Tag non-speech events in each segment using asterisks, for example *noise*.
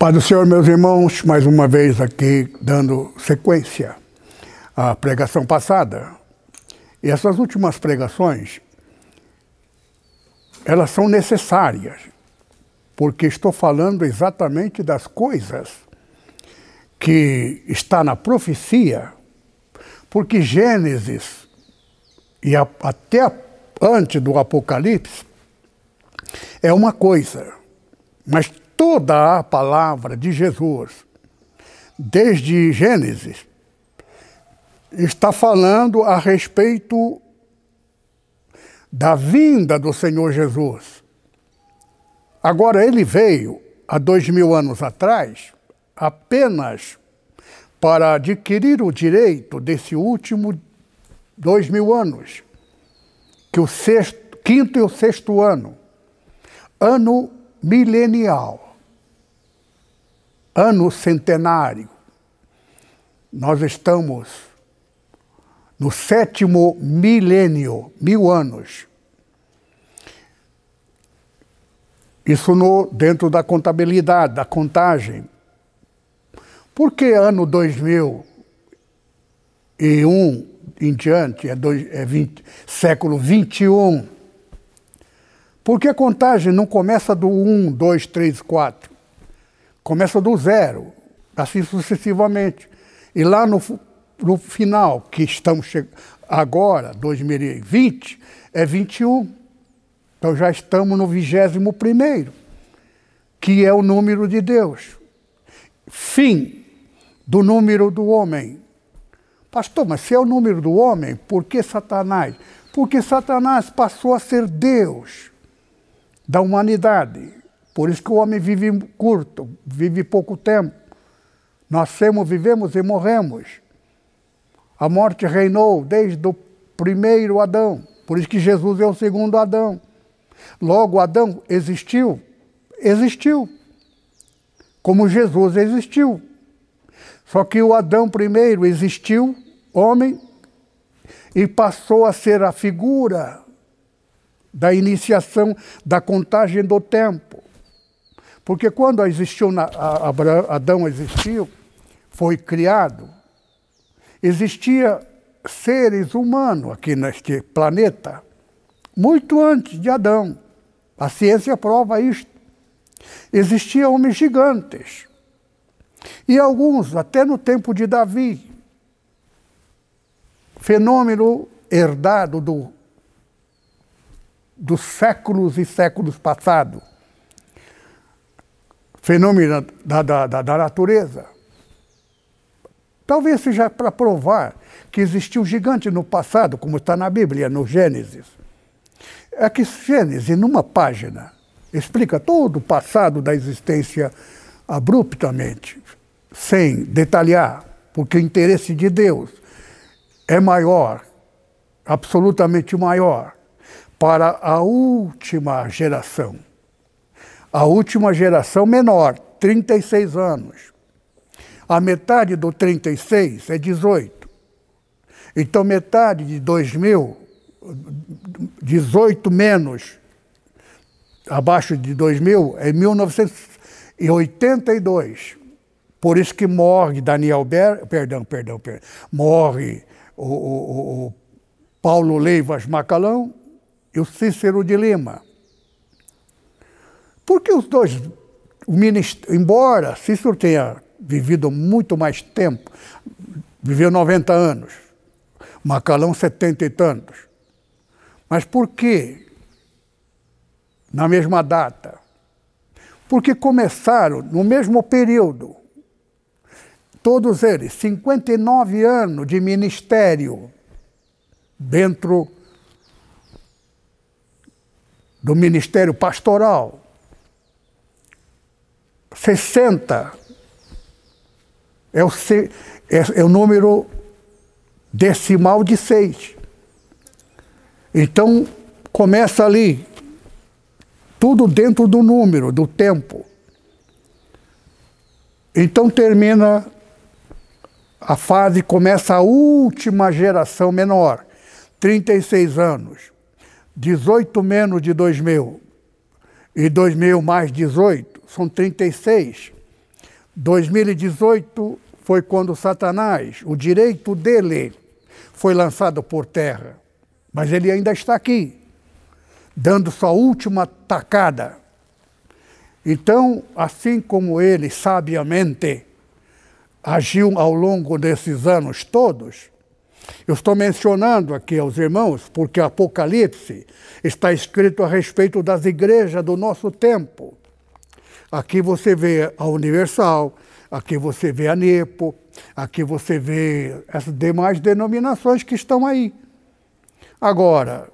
Pai do Senhor, meus irmãos, mais uma vez aqui dando sequência à pregação passada. E essas últimas pregações, elas são necessárias, porque estou falando exatamente das coisas que está na profecia, porque Gênesis e a, até antes do Apocalipse é uma coisa, mas toda a palavra de Jesus, desde Gênesis, está falando a respeito da vinda do Senhor Jesus. Agora, ele veio há dois mil anos atrás apenas para adquirir o direito desse último dois mil anos, que o sexto, quinto e o sexto ano, ano milenial ano centenário. Nós estamos no sétimo milênio, mil anos. Isso no, dentro da contabilidade, da contagem. Por que ano 2001 em diante, é, dois, é 20, século 21? Por que a contagem não começa do 1, 2, 3, 4? Começa do zero, assim sucessivamente. E lá no, no final, que estamos agora, 2020, é 21. Então já estamos no vigésimo primeiro, que é o número de Deus. Fim do número do homem. Pastor, mas se é o número do homem, por que Satanás? Porque Satanás passou a ser Deus da humanidade. Por isso que o homem vive curto, vive pouco tempo. Nascemos, vivemos e morremos. A morte reinou desde o primeiro Adão. Por isso que Jesus é o segundo Adão. Logo, Adão existiu? Existiu. Como Jesus existiu. Só que o Adão primeiro existiu, homem, e passou a ser a figura da iniciação da contagem do tempo. Porque quando existiu, Adão existiu, foi criado, existia seres humanos aqui neste planeta, muito antes de Adão. A ciência prova isto. Existiam homens gigantes. E alguns, até no tempo de Davi, fenômeno herdado do, dos séculos e séculos passados fenômeno da, da, da, da natureza. Talvez seja para provar que existiu gigante no passado, como está na Bíblia, no Gênesis. É que Gênesis, numa página, explica todo o passado da existência abruptamente, sem detalhar, porque o interesse de Deus é maior, absolutamente maior, para a última geração a última geração menor, 36 anos. A metade do 36 é 18. Então, metade de 2000, 18 menos, abaixo de 2000, é 1982. Por isso que morre Daniel Ber, perdão, perdão, perdão, morre o, o, o Paulo Leivas Macalão e o Cícero de Lima. Porque os dois, o embora Cícero tenha vivido muito mais tempo, viveu 90 anos, Macalão 70 e tantos, mas por que na mesma data? Porque começaram no mesmo período, todos eles, 59 anos de ministério dentro do ministério pastoral. 60 é o, é, é o número decimal de 6. Então, começa ali, tudo dentro do número, do tempo. Então termina a fase, começa a última geração menor, 36 anos, 18 menos de 2000 e 2000 mais 18, são 36. 2018 foi quando Satanás, o direito dele, foi lançado por terra. Mas ele ainda está aqui, dando sua última tacada. Então, assim como ele sabiamente agiu ao longo desses anos todos, eu estou mencionando aqui aos irmãos porque Apocalipse está escrito a respeito das igrejas do nosso tempo. Aqui você vê a Universal, aqui você vê a NEPO, aqui você vê as demais denominações que estão aí. Agora,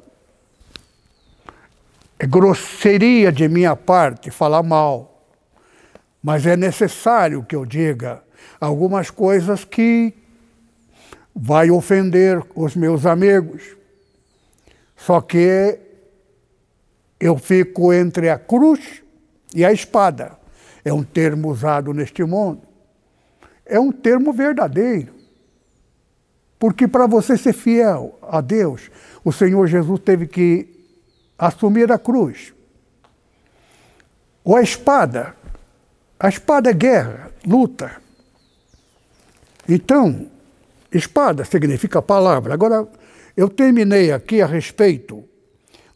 é grosseria de minha parte falar mal, mas é necessário que eu diga algumas coisas que vai ofender os meus amigos. Só que eu fico entre a cruz e a espada é um termo usado neste mundo. É um termo verdadeiro. Porque para você ser fiel a Deus, o Senhor Jesus teve que assumir a cruz. Ou a espada. A espada é guerra, luta. Então, espada significa palavra. Agora, eu terminei aqui a respeito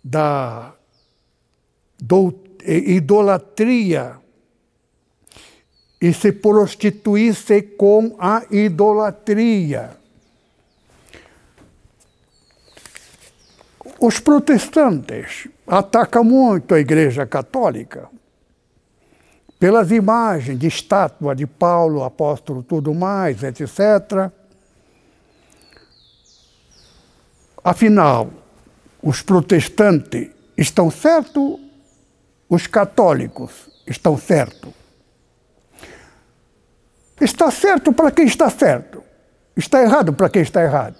da doutrina idolatria e se prostituísse com a idolatria. Os protestantes atacam muito a Igreja Católica pelas imagens de estátua de Paulo, apóstolo, tudo mais, etc. Afinal, os protestantes estão certos os católicos estão certos. Está certo para quem está certo. Está errado para quem está errado.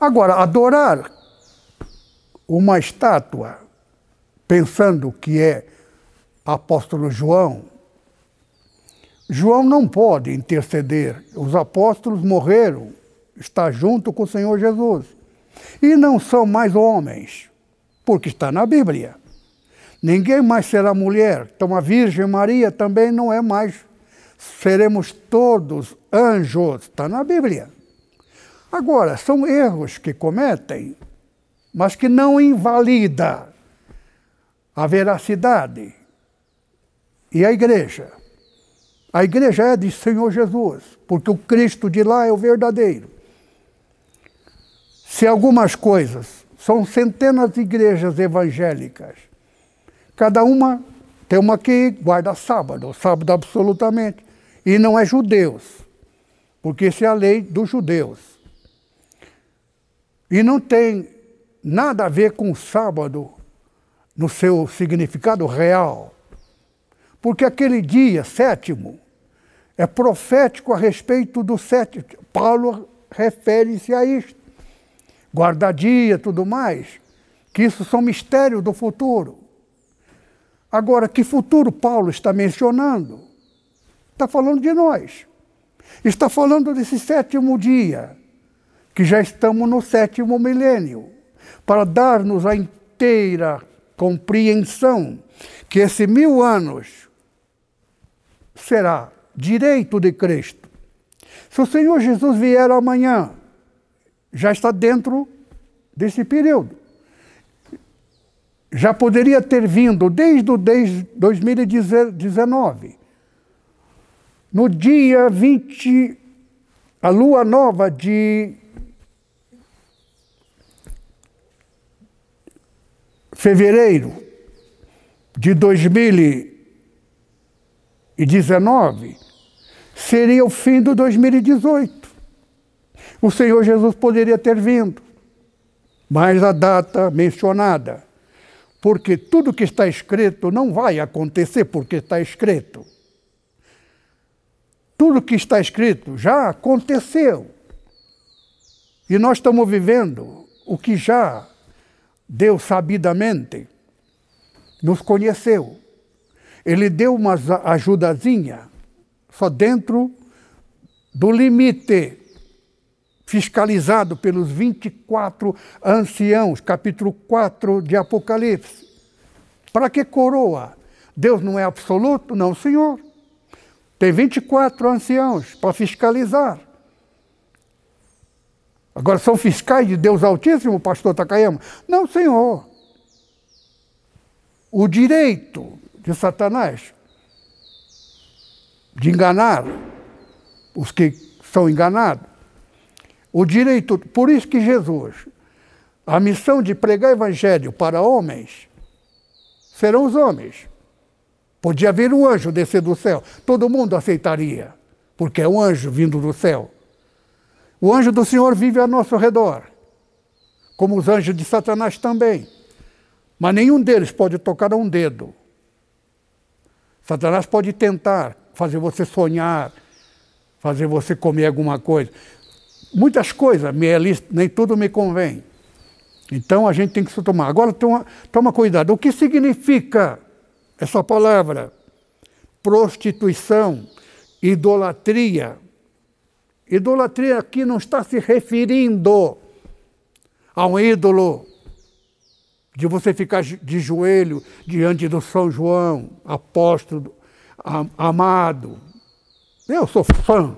Agora, adorar uma estátua pensando que é apóstolo João, João não pode interceder. Os apóstolos morreram, está junto com o Senhor Jesus. E não são mais homens, porque está na Bíblia. Ninguém mais será mulher. Então a Virgem Maria também não é mais. Seremos todos anjos. Está na Bíblia. Agora, são erros que cometem, mas que não invalida a veracidade. E a igreja? A igreja é de Senhor Jesus, porque o Cristo de lá é o verdadeiro. Se algumas coisas, são centenas de igrejas evangélicas, Cada uma tem uma que guarda sábado, sábado absolutamente. E não é judeus, porque isso é a lei dos judeus. E não tem nada a ver com o sábado no seu significado real. Porque aquele dia sétimo é profético a respeito do sétimo. Paulo refere-se a isto. Guarda-dia, tudo mais, que isso são mistérios do futuro. Agora, que futuro Paulo está mencionando? Está falando de nós. Está falando desse sétimo dia, que já estamos no sétimo milênio, para dar-nos a inteira compreensão que esse mil anos será direito de Cristo. Se o Senhor Jesus vier amanhã, já está dentro desse período já poderia ter vindo desde o 2019. No dia 20, a lua nova de fevereiro de 2019 seria o fim do 2018. O Senhor Jesus poderia ter vindo, mas a data mencionada porque tudo que está escrito não vai acontecer porque está escrito. Tudo que está escrito já aconteceu. E nós estamos vivendo o que já Deus sabidamente nos conheceu. Ele deu uma ajudazinha só dentro do limite fiscalizado pelos 24 anciãos, capítulo 4 de Apocalipse. Para que coroa? Deus não é absoluto? Não, Senhor. Tem 24 anciãos para fiscalizar. Agora, são fiscais de Deus Altíssimo, pastor Takayama? Não, senhor. O direito de Satanás de enganar os que são enganados, o direito, por isso que Jesus, a missão de pregar evangelho para homens, serão os homens. Podia haver um anjo descer do céu, todo mundo aceitaria, porque é um anjo vindo do céu. O anjo do Senhor vive ao nosso redor, como os anjos de Satanás também. Mas nenhum deles pode tocar um dedo. Satanás pode tentar fazer você sonhar, fazer você comer alguma coisa muitas coisas, nem tudo me convém. Então a gente tem que se tomar. Agora toma, toma cuidado. O que significa essa palavra? Prostituição, idolatria. Idolatria aqui não está se referindo a um ídolo de você ficar de joelho diante do São João, apóstolo amado. Eu sou fã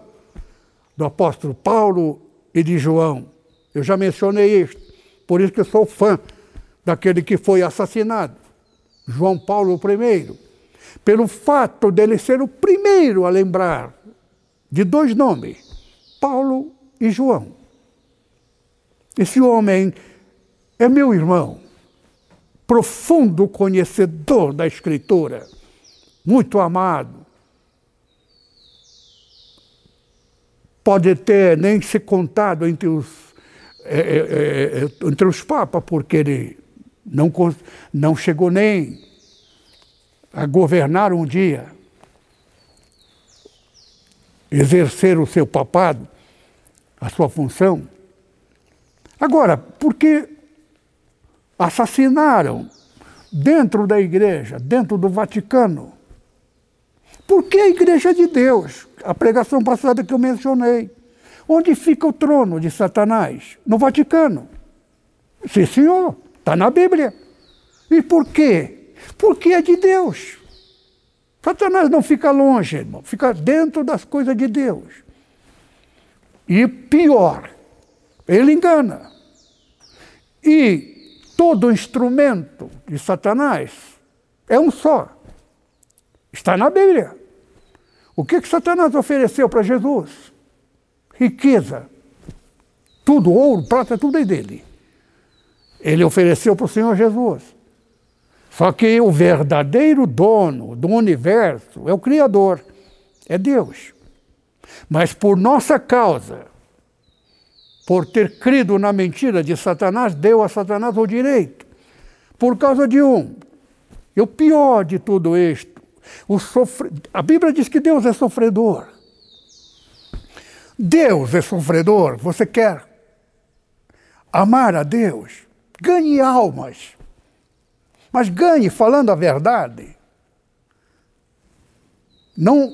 do apóstolo Paulo e de João. Eu já mencionei isto, por isso que eu sou fã daquele que foi assassinado, João Paulo I, pelo fato dele ser o primeiro a lembrar de dois nomes, Paulo e João. Esse homem é meu irmão, profundo conhecedor da Escritura, muito amado, pode ter nem ser contado entre os, é, é, é, entre os papas, porque ele não, não chegou nem a governar um dia, exercer o seu papado, a sua função. Agora, porque assassinaram dentro da igreja, dentro do Vaticano, porque a igreja de Deus, a pregação passada que eu mencionei, onde fica o trono de Satanás? No Vaticano. Sim, senhor, está na Bíblia. E por quê? Porque é de Deus. Satanás não fica longe, irmão, fica dentro das coisas de Deus. E pior, ele engana. E todo instrumento de Satanás é um só. Está na Bíblia. O que, que Satanás ofereceu para Jesus? Riqueza. Tudo, ouro, prata, tudo é dele. Ele ofereceu para o Senhor Jesus. Só que o verdadeiro dono do universo é o Criador, é Deus. Mas por nossa causa, por ter crido na mentira de Satanás, deu a Satanás o direito. Por causa de um. E o pior de tudo isto, sofre... A Bíblia diz que Deus é sofredor. Deus é sofredor. Você quer amar a Deus? Ganhe almas. Mas ganhe falando a verdade. Não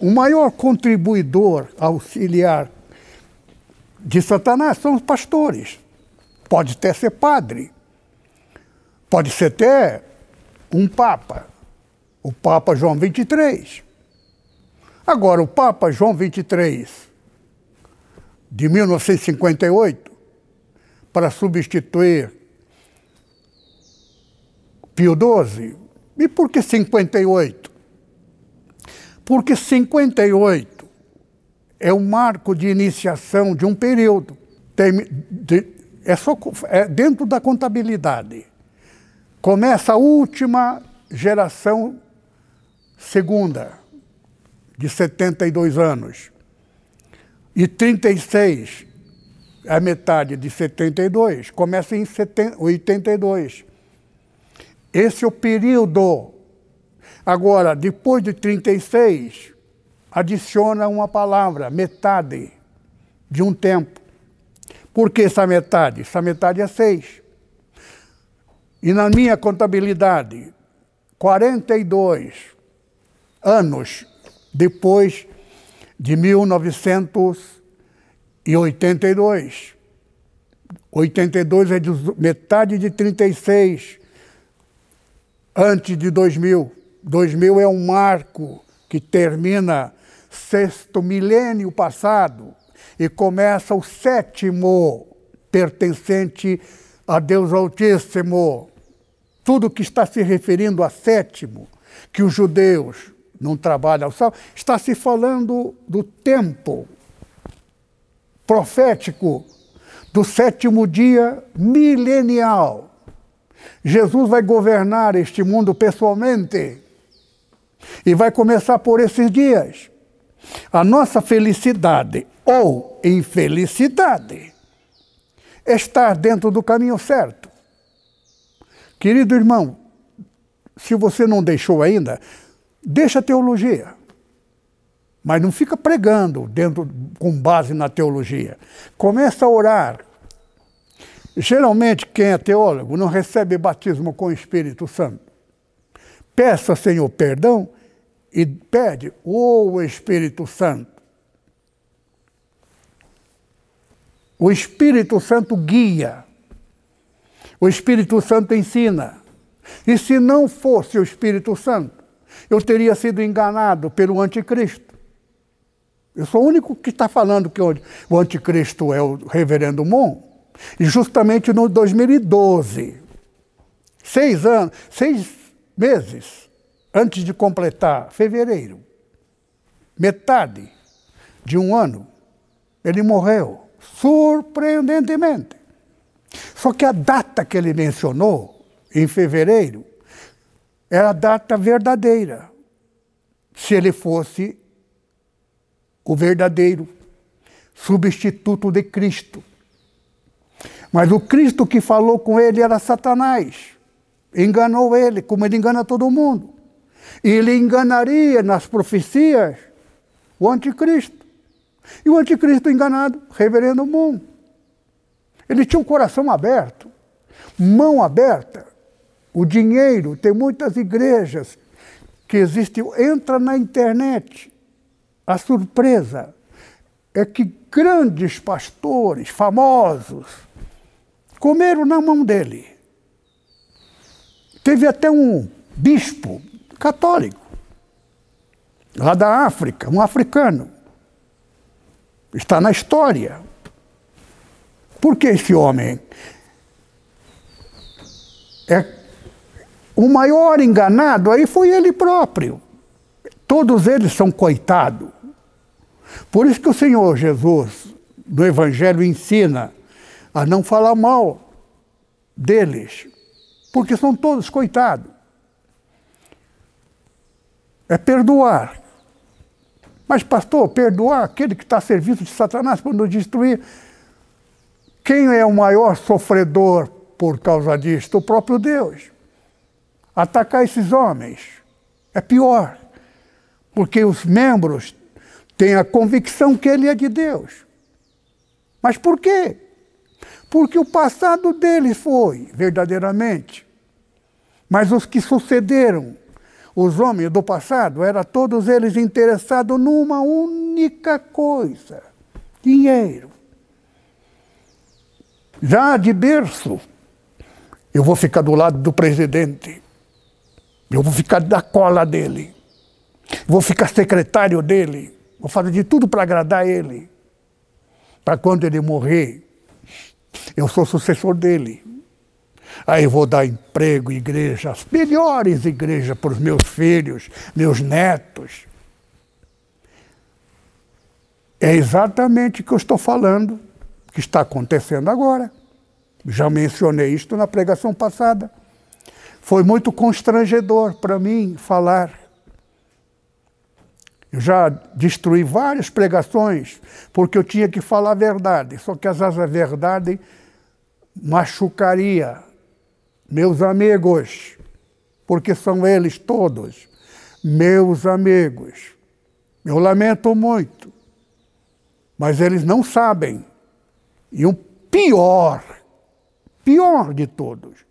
o maior contribuidor auxiliar de Satanás são os pastores. Pode até ser padre. Pode ser até um papa o Papa João 23. Agora, o Papa João 23, de 1958, para substituir Pio XII. E por que 58? Porque 58 é o marco de iniciação de um período. Tem, de, é, só, é dentro da contabilidade. Começa a última geração segunda, de 72 anos, e 36, a metade de 72, começa em 82. Esse é o período. Agora, depois de 36, adiciona uma palavra, metade, de um tempo. Por que essa metade? Essa metade é seis. E na minha contabilidade, 42 anos depois de 1982. 82 é de metade de 36, antes de 2000. 2000 é um marco que termina sexto milênio passado e começa o sétimo, pertencente a Deus Altíssimo. Tudo que está se referindo a sétimo, que os judeus não trabalham ao sábado, está se falando do tempo profético do sétimo dia milenial. Jesus vai governar este mundo pessoalmente e vai começar por esses dias. A nossa felicidade ou infelicidade estar dentro do caminho certo. Querido irmão, se você não deixou ainda, deixa a teologia. Mas não fica pregando dentro com base na teologia. Começa a orar. Geralmente quem é teólogo não recebe batismo com o Espírito Santo. Peça, Senhor, perdão e pede, ô oh, Espírito Santo. O Espírito Santo guia. O Espírito Santo ensina. E se não fosse o Espírito Santo, eu teria sido enganado pelo anticristo. Eu sou o único que está falando que o anticristo é o reverendo Mon. E justamente no 2012, seis anos, seis meses antes de completar fevereiro, metade de um ano, ele morreu, surpreendentemente. Só que a data que ele mencionou, em fevereiro, era a data verdadeira. Se ele fosse o verdadeiro substituto de Cristo. Mas o Cristo que falou com ele era Satanás. Enganou ele, como ele engana todo mundo. E ele enganaria nas profecias o anticristo. E o anticristo enganado, reverendo mundo. Ele tinha um coração aberto, mão aberta. O dinheiro, tem muitas igrejas que existem. Entra na internet. A surpresa é que grandes pastores famosos comeram na mão dele. Teve até um bispo católico, lá da África, um africano. Está na história. Por que esse homem é o maior enganado aí foi ele próprio. Todos eles são coitados. Por isso que o Senhor Jesus, no Evangelho, ensina a não falar mal deles, porque são todos coitados. É perdoar. Mas, pastor, perdoar aquele que está a serviço de Satanás para nos destruir. Quem é o maior sofredor por causa disto? O próprio Deus. Atacar esses homens é pior, porque os membros têm a convicção que ele é de Deus. Mas por quê? porque o passado deles foi, verdadeiramente. Mas os que sucederam, os homens do passado, eram todos eles interessados numa única coisa: dinheiro. Já de berço, eu vou ficar do lado do presidente, eu vou ficar da cola dele, vou ficar secretário dele, vou fazer de tudo para agradar ele, para quando ele morrer, eu sou sucessor dele. Aí vou dar emprego, igrejas, melhores igrejas para os meus filhos, meus netos. É exatamente o que eu estou falando, que está acontecendo agora. Já mencionei isto na pregação passada. Foi muito constrangedor para mim falar eu já destruí várias pregações porque eu tinha que falar a verdade, só que às vezes a verdade machucaria meus amigos, porque são eles todos meus amigos. Eu lamento muito, mas eles não sabem. E o pior, pior de todos,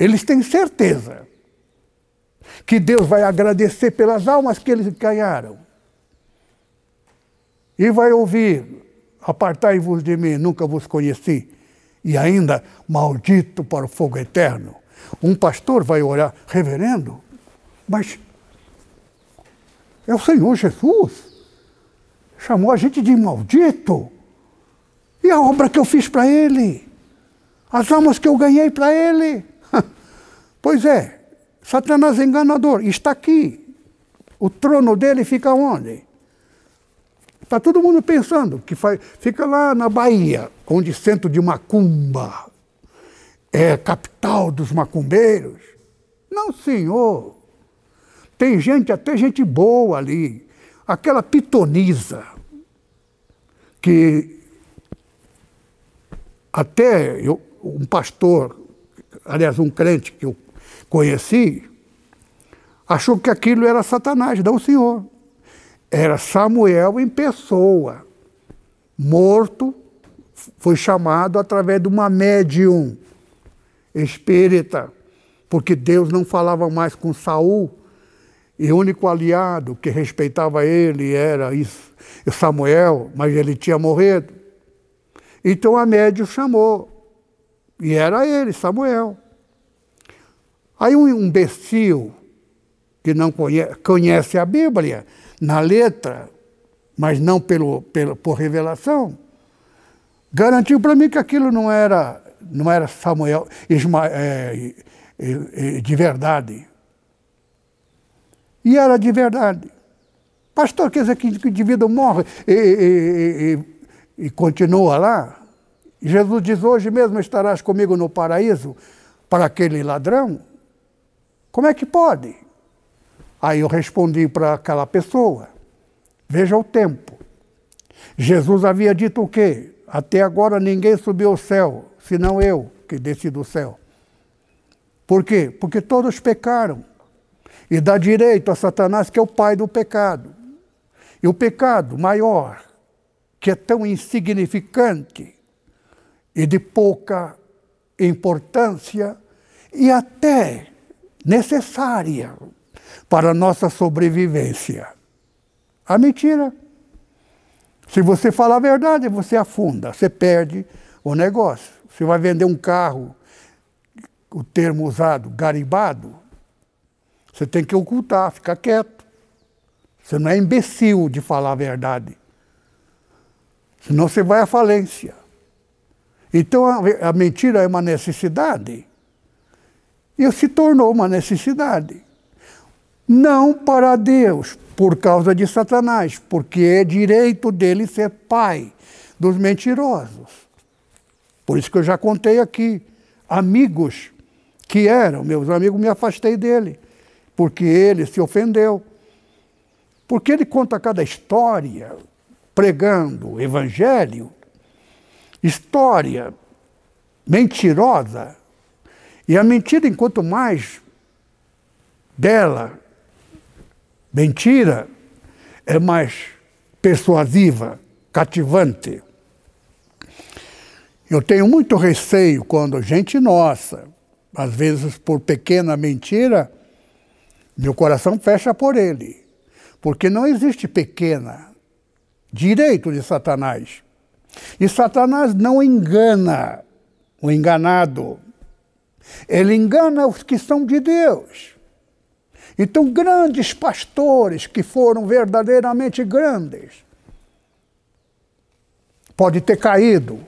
eles têm certeza que Deus vai agradecer pelas almas que eles ganharam. E vai ouvir: Apartai-vos de mim, nunca vos conheci. E ainda, maldito para o fogo eterno. Um pastor vai orar, reverendo, mas É o Senhor Jesus. Chamou a gente de maldito. E a obra que eu fiz para ele? As almas que eu ganhei para ele? Pois é, Satanás é enganador. Está aqui. O trono dele fica onde? Está todo mundo pensando que faz, fica lá na Bahia, onde centro de macumba é capital dos macumbeiros. Não, senhor. Tem gente, até gente boa ali. Aquela pitonisa, que até eu, um pastor, aliás, um crente que eu conheci, achou que aquilo era Satanás, não o Senhor. Era Samuel em pessoa, morto, foi chamado através de uma médium espírita, porque Deus não falava mais com Saul, e o único aliado que respeitava ele era Samuel, mas ele tinha morrido. Então a médium chamou, e era ele, Samuel. Aí um imbecil que não conhece, conhece a Bíblia, na letra, mas não pelo, pelo, por revelação, garantiu para mim que aquilo não era, não era Samuel Isma, é, é, de verdade. E era de verdade. Pastor, quer dizer que o indivíduo morre e, e, e, e continua lá? Jesus diz: Hoje mesmo estarás comigo no paraíso para aquele ladrão? Como é que pode? Aí eu respondi para aquela pessoa: Veja o tempo. Jesus havia dito o quê? Até agora ninguém subiu ao céu, senão eu que desci do céu. Por quê? Porque todos pecaram. E dá direito a Satanás, que é o pai do pecado. E o pecado maior, que é tão insignificante e de pouca importância e até necessária para a nossa sobrevivência. A mentira. Se você falar a verdade, você afunda, você perde o negócio. Você vai vender um carro, o termo usado, garibado, você tem que ocultar, ficar quieto. Você não é imbecil de falar a verdade. Senão você vai à falência. Então a, a mentira é uma necessidade. E se tornou uma necessidade. Não para Deus, por causa de Satanás, porque é direito dele ser pai dos mentirosos. Por isso que eu já contei aqui. Amigos que eram meus amigos, me afastei dele porque ele se ofendeu. Porque ele conta cada história, pregando o evangelho, história mentirosa. E a mentira, enquanto mais bela, mentira, é mais persuasiva, cativante. Eu tenho muito receio quando gente nossa, às vezes por pequena mentira, meu coração fecha por ele, porque não existe pequena direito de Satanás. E Satanás não engana o enganado. Ele engana os que são de Deus. Então, grandes pastores que foram verdadeiramente grandes, pode ter caído,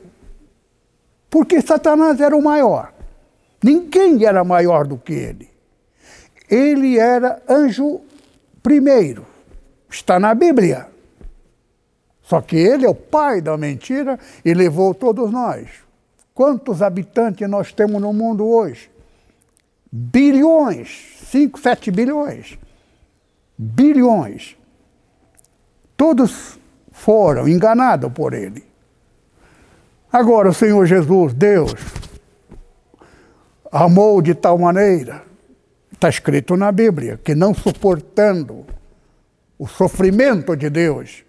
porque Satanás era o maior. Ninguém era maior do que ele. Ele era anjo primeiro. Está na Bíblia. Só que ele é o pai da mentira e levou todos nós. Quantos habitantes nós temos no mundo hoje? Bilhões, 5, 7 bilhões. Bilhões. Todos foram enganados por ele. Agora o Senhor Jesus, Deus, amou de tal maneira Está escrito na Bíblia que não suportando o sofrimento de Deus,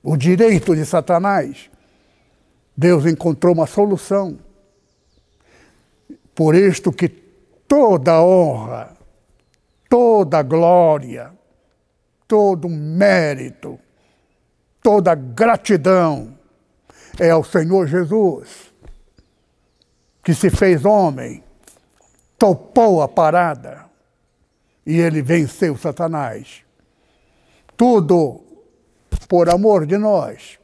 o direito de Satanás, Deus encontrou uma solução. Por isto que toda honra, toda glória, todo mérito, toda gratidão é ao Senhor Jesus, que se fez homem, topou a parada, e ele venceu Satanás. tudo por amor de nós.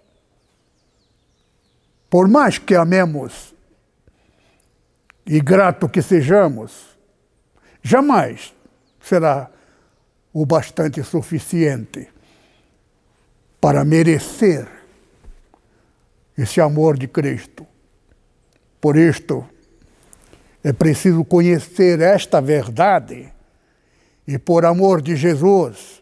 Por mais que amemos e grato que sejamos, jamais será o bastante suficiente para merecer esse amor de Cristo. Por isto, é preciso conhecer esta verdade e, por amor de Jesus,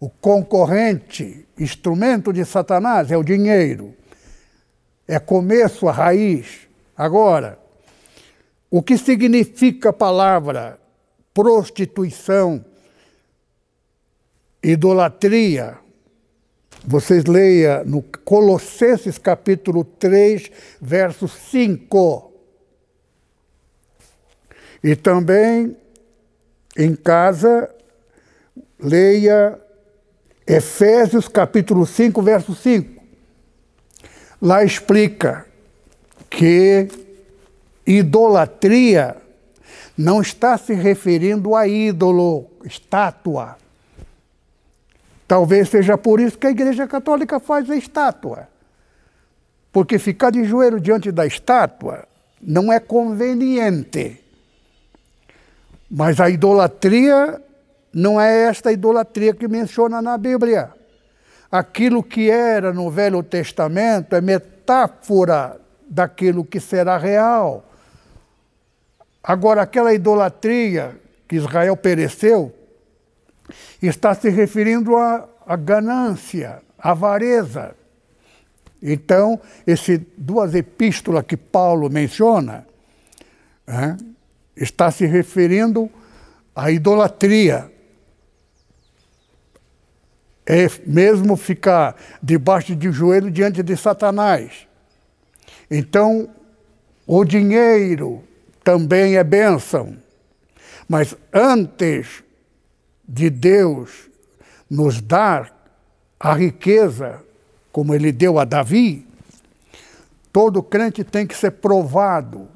o concorrente, instrumento de Satanás é o dinheiro. É começo, a raiz. Agora, o que significa a palavra prostituição, idolatria? Vocês leia no Colossenses capítulo 3, verso 5. E também em casa, leia Efésios capítulo 5, verso 5. Lá explica que idolatria não está se referindo a ídolo, estátua. Talvez seja por isso que a Igreja Católica faz a estátua. Porque ficar de joelho diante da estátua não é conveniente. Mas a idolatria não é esta idolatria que menciona na Bíblia. Aquilo que era no Velho Testamento é metáfora daquilo que será real. Agora, aquela idolatria que Israel pereceu está se referindo à, à ganância, à avareza. Então, essas duas epístolas que Paulo menciona, é, está se referindo à idolatria. É mesmo ficar debaixo de joelho diante de Satanás. Então, o dinheiro também é bênção. Mas antes de Deus nos dar a riqueza, como ele deu a Davi, todo crente tem que ser provado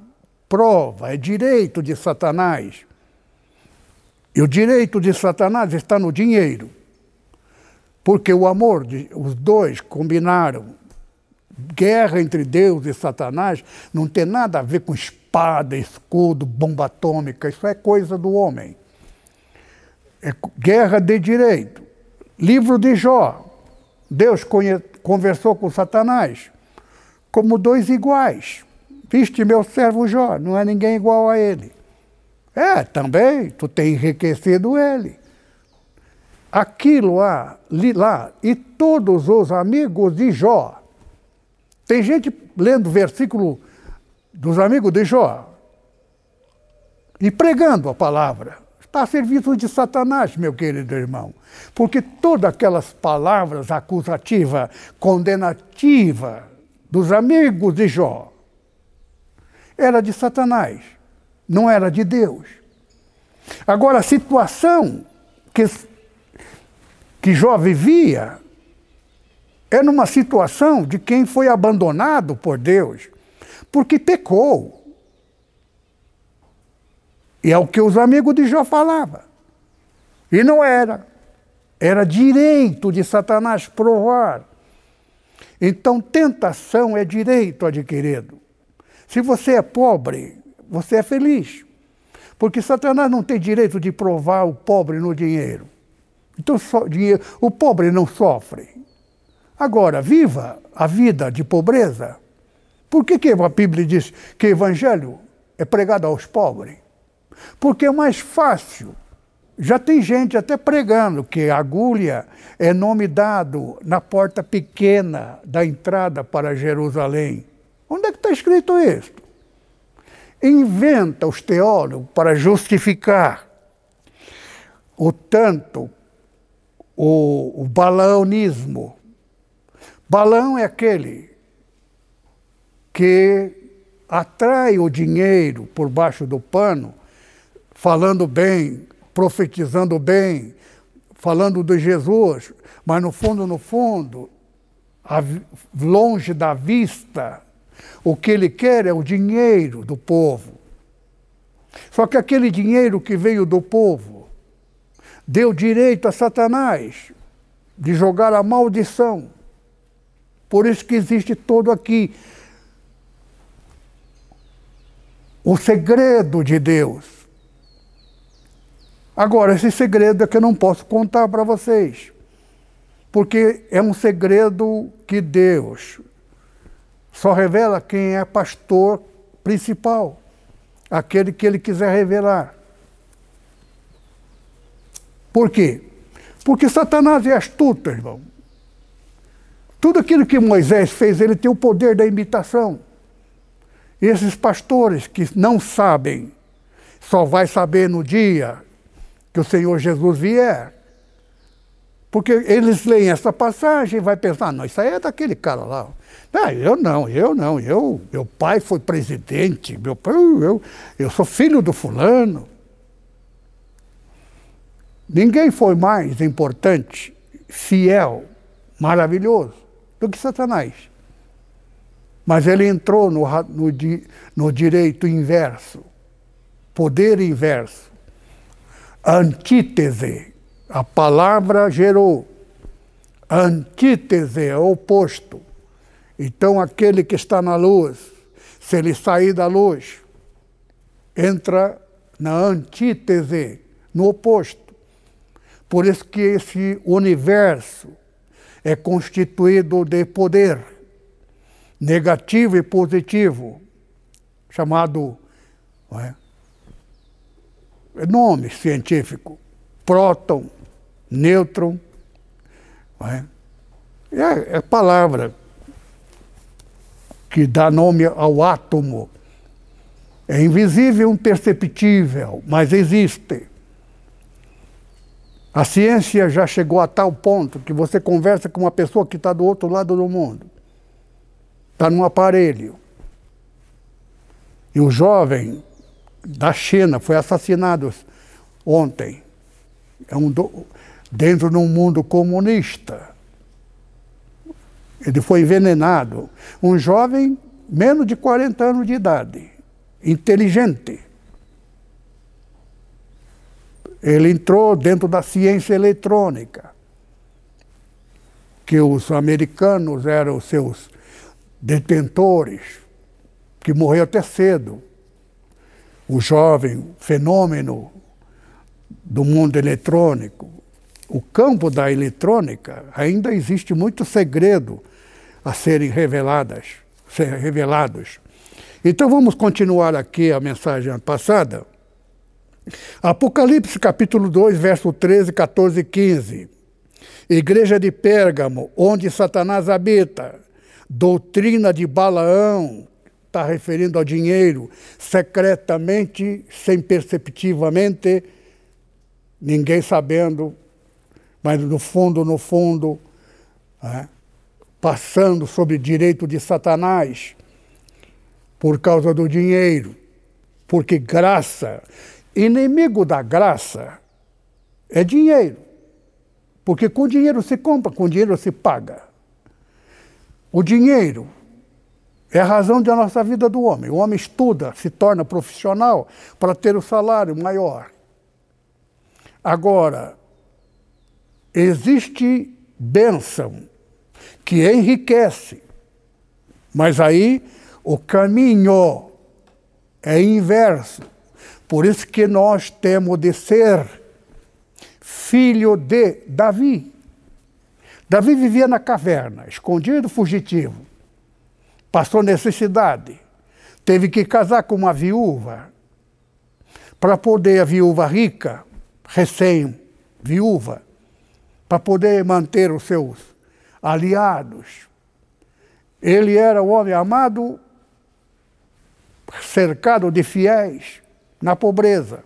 prova, é direito de Satanás. E o direito de Satanás está no dinheiro. Porque o amor, de, os dois combinaram. Guerra entre Deus e Satanás não tem nada a ver com espada, escudo, bomba atômica. Isso é coisa do homem. É guerra de direito. Livro de Jó. Deus conhe, conversou com Satanás como dois iguais. Viste meu servo Jó, não é ninguém igual a ele. É, também, tu tem enriquecido ele. Aquilo lá, lá, e todos os amigos de Jó. Tem gente lendo versículo dos amigos de Jó e pregando a palavra. Está a serviço de Satanás, meu querido irmão. Porque todas aquelas palavras acusativas, condenativas dos amigos de Jó, era de Satanás, não era de Deus. Agora, a situação que, que Jó vivia é numa situação de quem foi abandonado por Deus, porque pecou. E é o que os amigos de Jó falavam. E não era. Era direito de Satanás provar. Então, tentação é direito adquirido. Se você é pobre, você é feliz. Porque Satanás não tem direito de provar o pobre no dinheiro. Então, só, dinheiro, o pobre não sofre. Agora, viva a vida de pobreza. Por que, que a Bíblia diz que o evangelho é pregado aos pobres? Porque é mais fácil. Já tem gente até pregando que agulha é nome dado na porta pequena da entrada para Jerusalém. Onde é que está escrito isso? Inventa os teólogos para justificar o tanto o, o balaonismo. Balão é aquele que atrai o dinheiro por baixo do pano, falando bem, profetizando bem, falando de Jesus, mas no fundo, no fundo, longe da vista, o que ele quer é o dinheiro do povo. Só que aquele dinheiro que veio do povo deu direito a Satanás de jogar a maldição. Por isso que existe todo aqui o segredo de Deus. Agora, esse segredo é que eu não posso contar para vocês, porque é um segredo que Deus só revela quem é pastor principal, aquele que ele quiser revelar. Por quê? Porque Satanás é astuto, irmão. Tudo aquilo que Moisés fez, ele tem o poder da imitação. Esses pastores que não sabem, só vai saber no dia que o Senhor Jesus vier. Porque eles leem essa passagem e vai pensar, não, isso aí é daquele cara lá. Não, eu não, eu não, eu, meu pai foi presidente, meu pai, eu, eu sou filho do fulano. Ninguém foi mais importante, fiel, maravilhoso do que Satanás. Mas ele entrou no, no, no direito inverso, poder inverso, antítese. A palavra gerou. Antítese é oposto. Então, aquele que está na luz, se ele sair da luz, entra na antítese, no oposto. Por isso que esse universo é constituído de poder negativo e positivo, chamado é, nome científico, próton, nêutron, é, é, é palavra que dá nome ao átomo. É invisível, imperceptível, mas existe. A ciência já chegou a tal ponto que você conversa com uma pessoa que está do outro lado do mundo está num aparelho. E o jovem da China foi assassinado ontem. É um do, dentro de um mundo comunista. Ele foi envenenado. Um jovem menos de 40 anos de idade, inteligente. Ele entrou dentro da ciência eletrônica, que os americanos eram seus detentores, que morreu até cedo. O jovem fenômeno do mundo eletrônico. O campo da eletrônica ainda existe muito segredo a serem reveladas, ser revelados. Então vamos continuar aqui a mensagem passada. Apocalipse capítulo 2, verso 13, 14 e 15. Igreja de Pérgamo, onde Satanás habita, doutrina de Balaão, está referindo ao dinheiro, secretamente, sem perceptivamente, ninguém sabendo, mas no fundo, no fundo, é, passando sobre direito de Satanás, por causa do dinheiro, porque graça, inimigo da graça, é dinheiro. Porque com dinheiro se compra, com dinheiro se paga. O dinheiro é a razão da nossa vida do homem. O homem estuda, se torna profissional para ter o salário maior. Agora, existe bênção que enriquece, mas aí o caminho é inverso. Por isso que nós temos de ser filho de Davi. Davi vivia na caverna, escondido, fugitivo. Passou necessidade. Teve que casar com uma viúva para poder, a viúva rica, recém-viúva, para poder manter os seus aliados. Ele era o homem amado, cercado de fiéis, na pobreza.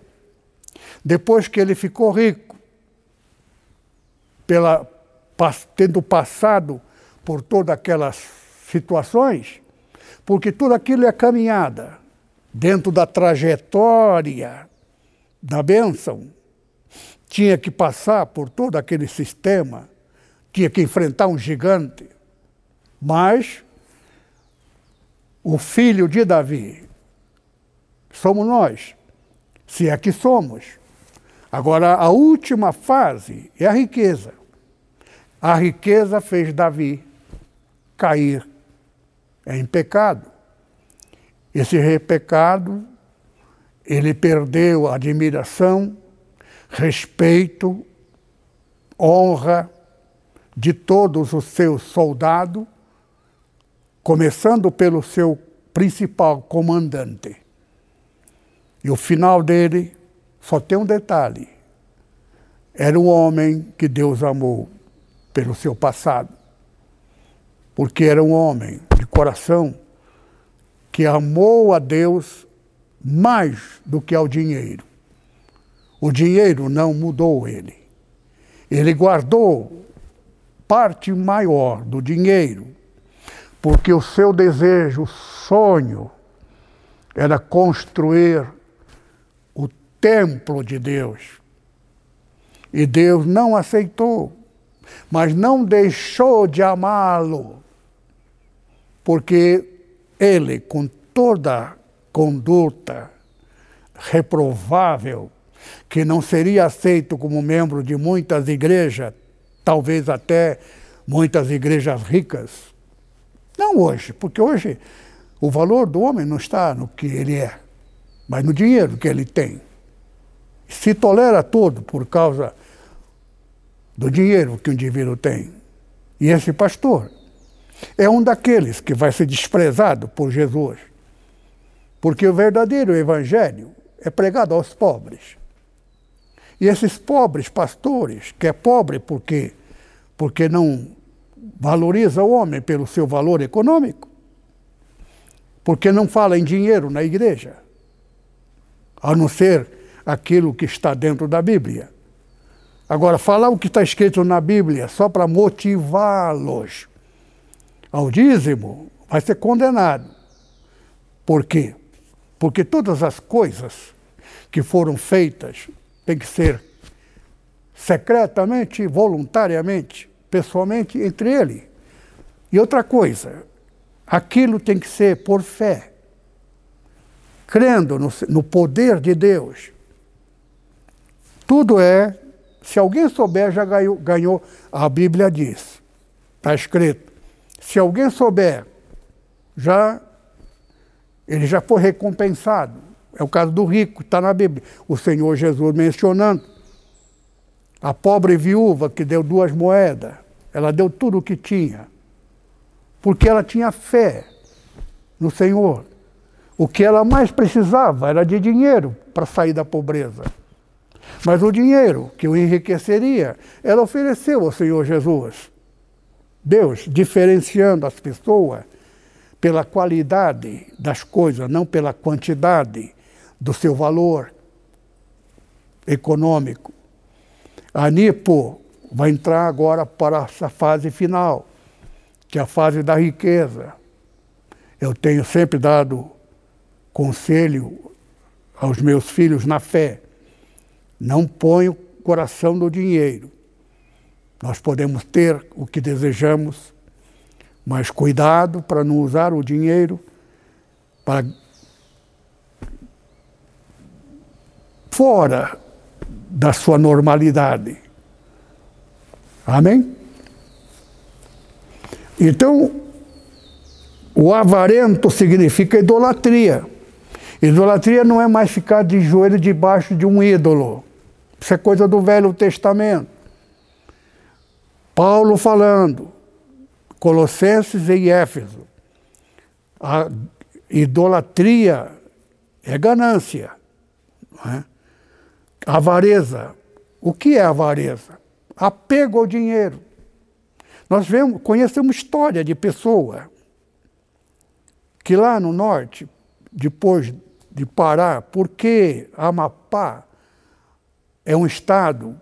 Depois que ele ficou rico, pela tendo passado por todas aquelas situações, porque tudo aquilo é caminhada dentro da trajetória da bênção. Tinha que passar por todo aquele sistema, tinha que enfrentar um gigante. Mas o filho de Davi somos nós, se é que somos. Agora, a última fase é a riqueza A riqueza fez Davi cair em pecado. Esse pecado, ele perdeu a admiração, respeito, honra de todos os seus soldados, começando pelo seu principal comandante. E o final dele só tem um detalhe: era um homem que Deus amou pelo seu passado, porque era um homem de coração que amou a Deus mais do que ao dinheiro. O dinheiro não mudou ele. Ele guardou parte maior do dinheiro, porque o seu desejo, o sonho, era construir templo de Deus. E Deus não aceitou, mas não deixou de amá-lo, porque ele, com toda conduta reprovável, que não seria aceito como membro de muitas igrejas, talvez até muitas igrejas ricas. Não hoje, porque hoje o valor do homem não está no que ele é, mas no dinheiro que ele tem. Se tolera tudo por causa do dinheiro que o indivíduo tem. E esse pastor é um daqueles que vai ser desprezado por Jesus. Porque o verdadeiro evangelho é pregado aos pobres. E esses pobres pastores, que é pobre porque, porque não valoriza o homem pelo seu valor econômico, porque não fala em dinheiro na igreja, a não ser aquilo que está dentro da Bíblia. Agora, falar o que está escrito na Bíblia só para motivá-los ao dízimo vai ser condenado. Por quê? Porque todas as coisas que foram feitas têm que ser secretamente, voluntariamente, pessoalmente entre ele. E outra coisa, aquilo tem que ser por fé, crendo no, no poder de Deus. Tudo é, se alguém souber, já ganhou, ganhou a Bíblia diz, está escrito. Se alguém souber, já ele já foi recompensado. É o caso do rico, está na Bíblia. O Senhor Jesus mencionando. A pobre viúva que deu duas moedas, ela deu tudo o que tinha, porque ela tinha fé no Senhor. O que ela mais precisava era de dinheiro para sair da pobreza. Mas o dinheiro que o enriqueceria, ela ofereceu ao Senhor Jesus. Deus diferenciando as pessoas pela qualidade das coisas, não pela quantidade do seu valor econômico. A NIPO vai entrar agora para essa fase final, que é a fase da riqueza. Eu tenho sempre dado conselho aos meus filhos na fé. Não ponha o coração no dinheiro. Nós podemos ter o que desejamos, mas cuidado para não usar o dinheiro para fora da sua normalidade. Amém? Então, o avarento significa idolatria. Idolatria não é mais ficar de joelho debaixo de um ídolo. Isso é coisa do Velho Testamento. Paulo falando, Colossenses e Éfeso. A idolatria é ganância. É? Avareza. O que é avareza? Apego ao dinheiro. Nós vemos, conhecemos história de pessoa que lá no norte, depois de Pará, porque Amapá é um estado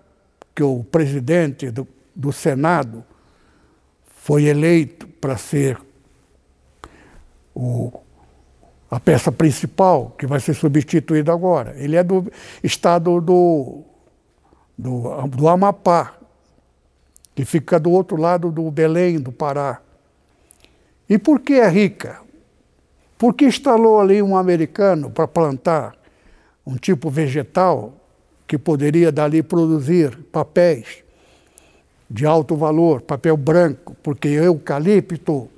que o presidente do, do Senado foi eleito para ser o, a peça principal, que vai ser substituído agora. Ele é do estado do, do, do Amapá, que fica do outro lado do Belém, do Pará. E por que é rica? Porque instalou ali um americano para plantar um tipo vegetal que poderia dali produzir papéis de alto valor, papel branco, porque eucalipto,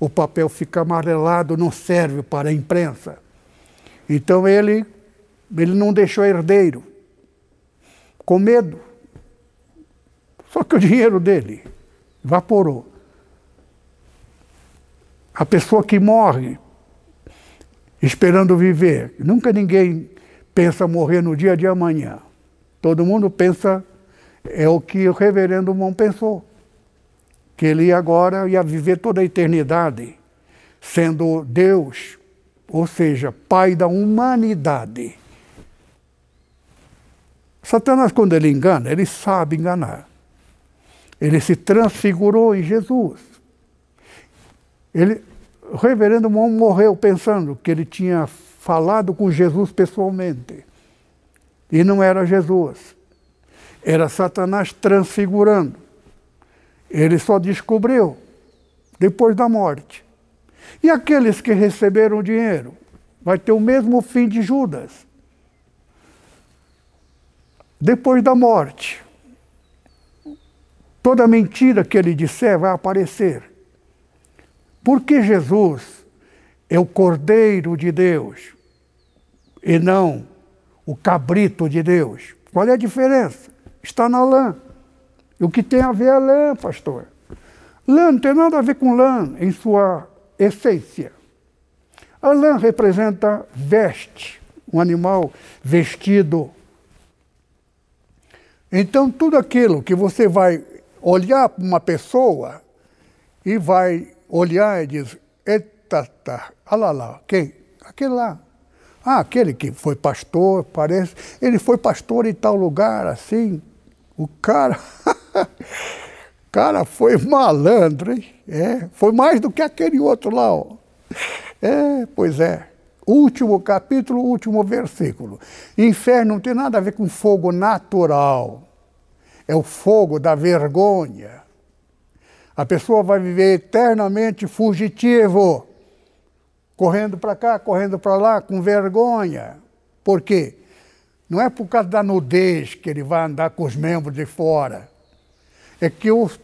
o papel fica amarelado, não serve para a imprensa. Então ele, ele não deixou herdeiro, com medo. Só que o dinheiro dele evaporou. A pessoa que morre esperando viver, nunca ninguém pensa morrer no dia de amanhã. Todo mundo pensa, é o que o reverendo Mon pensou, que ele agora ia viver toda a eternidade sendo Deus, ou seja, Pai da humanidade. Satanás, quando ele engana, ele sabe enganar. Ele se transfigurou em Jesus. Ele, o reverendo Mon morreu pensando que ele tinha falado com Jesus pessoalmente. E não era Jesus. Era Satanás transfigurando. Ele só descobriu depois da morte. E aqueles que receberam dinheiro? Vai ter o mesmo fim de Judas. Depois da morte, toda mentira que ele disser vai aparecer. Porque Jesus é o Cordeiro de Deus e não o cabrito de Deus. Qual é a diferença? Está na lã. E o que tem a ver é lã, pastor? Lã não tem nada a ver com lã em sua essência. A lã representa veste, um animal vestido. Então, tudo aquilo que você vai olhar para uma pessoa e vai olhar e diz: Eita, tá, olha lá, quem? Aquele lá. Ah, aquele que foi pastor, parece. Ele foi pastor em tal lugar, assim. O cara. *laughs* cara foi malandro, hein? É, foi mais do que aquele outro lá, ó. É, pois é. Último capítulo, último versículo. Inferno não tem nada a ver com fogo natural. É o fogo da vergonha. A pessoa vai viver eternamente fugitivo correndo para cá, correndo para lá, com vergonha. Por quê? Não é por causa da nudez que ele vai andar com os membros de fora. É que os,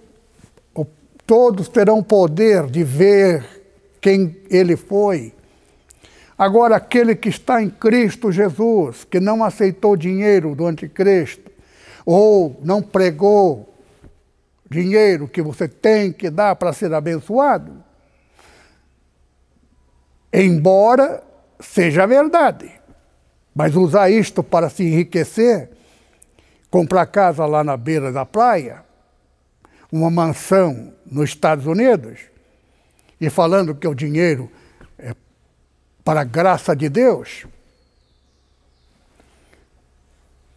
o, todos terão poder de ver quem ele foi. Agora, aquele que está em Cristo Jesus, que não aceitou dinheiro do anticristo, ou não pregou dinheiro que você tem que dar para ser abençoado, embora seja verdade. Mas usar isto para se enriquecer, comprar casa lá na beira da praia, uma mansão nos Estados Unidos, e falando que o dinheiro é para a graça de Deus,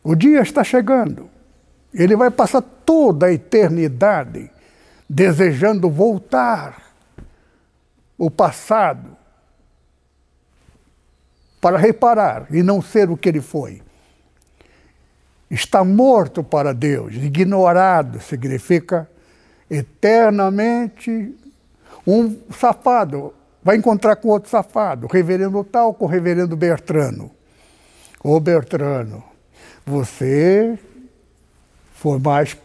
o dia está chegando. Ele vai passar toda a eternidade desejando voltar o passado para reparar e não ser o que ele foi. Está morto para Deus, ignorado significa eternamente um safado vai encontrar com outro safado, reverendo tal com reverendo Bertrano. Ô Bertrano, você foi mais.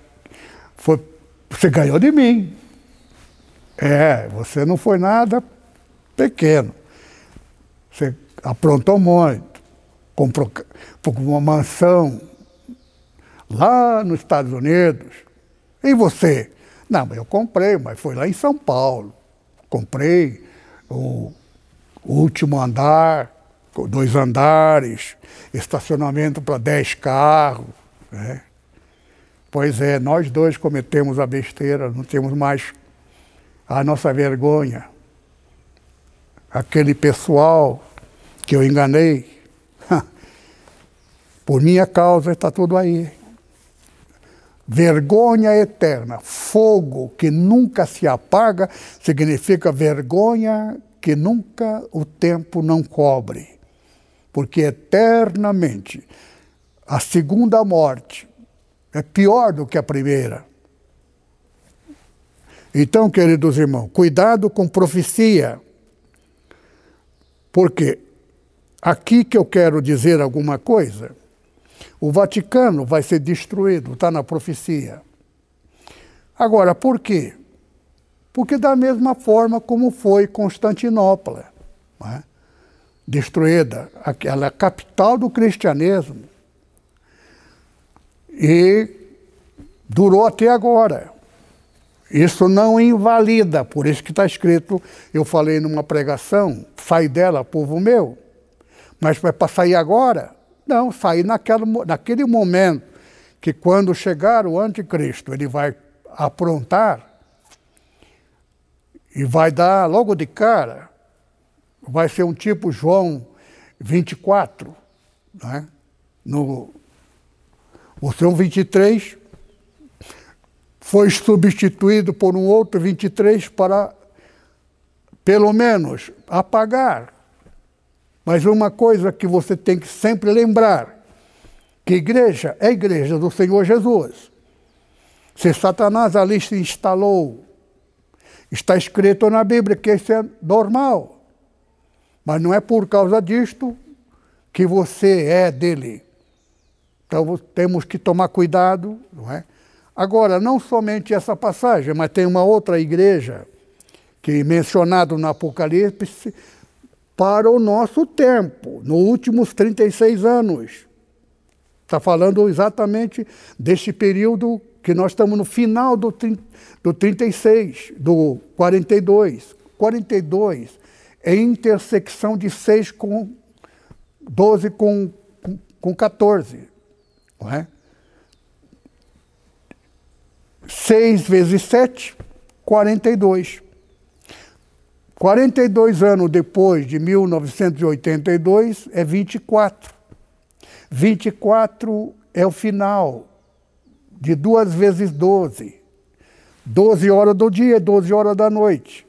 Foi, você ganhou de mim. É, você não foi nada pequeno. Você aprontou muito, comprou uma mansão lá nos Estados Unidos. E você? Não, mas eu comprei, mas foi lá em São Paulo. Comprei o, último andar, dois andares, estacionamento para dez carros. Né? Pois é, nós dois cometemos a besteira, não temos mais a nossa vergonha. Aquele pessoal que eu enganei. *laughs* Por minha causa está tudo aí. Vergonha eterna, fogo que nunca se apaga, significa vergonha que nunca o tempo não cobre. Porque eternamente a segunda morte é pior do que a primeira. Então, queridos irmãos, cuidado com profecia. Porque Aqui que eu quero dizer alguma coisa. O Vaticano vai ser destruído, está na profecia. Agora, por quê? Porque da mesma forma como foi Constantinopla, é? destruída, aquela capital do cristianismo, e durou até agora. Isso não invalida, por isso que está escrito, eu falei numa pregação, sai dela, povo meu. Mas para sair agora? Não, sair naquela, naquele momento que quando chegar o anticristo, ele vai aprontar e vai dar logo de cara, vai ser um tipo João 24, né? no o João 23 foi substituído por um outro 23 para, pelo menos, apagar. Mas uma coisa que você tem que sempre lembrar, que igreja é a igreja do Senhor Jesus. Se Satanás ali se instalou, está escrito na Bíblia que isso é normal. Mas não é por causa disto que você é dele. Então temos que tomar cuidado, não é? Agora, não somente essa passagem, mas tem uma outra igreja que é mencionado no Apocalipse para o nosso tempo, nos últimos 36 anos. Está falando exatamente deste período que nós estamos no final do, do 36, do 42. 42 é intersecção de 6 com 12 com, com, com 14. Não é? 6 vezes 7, 42. 42 anos depois de 1982 é 24. 24 é o final de duas vezes 12. 12 horas do dia, 12 horas da noite.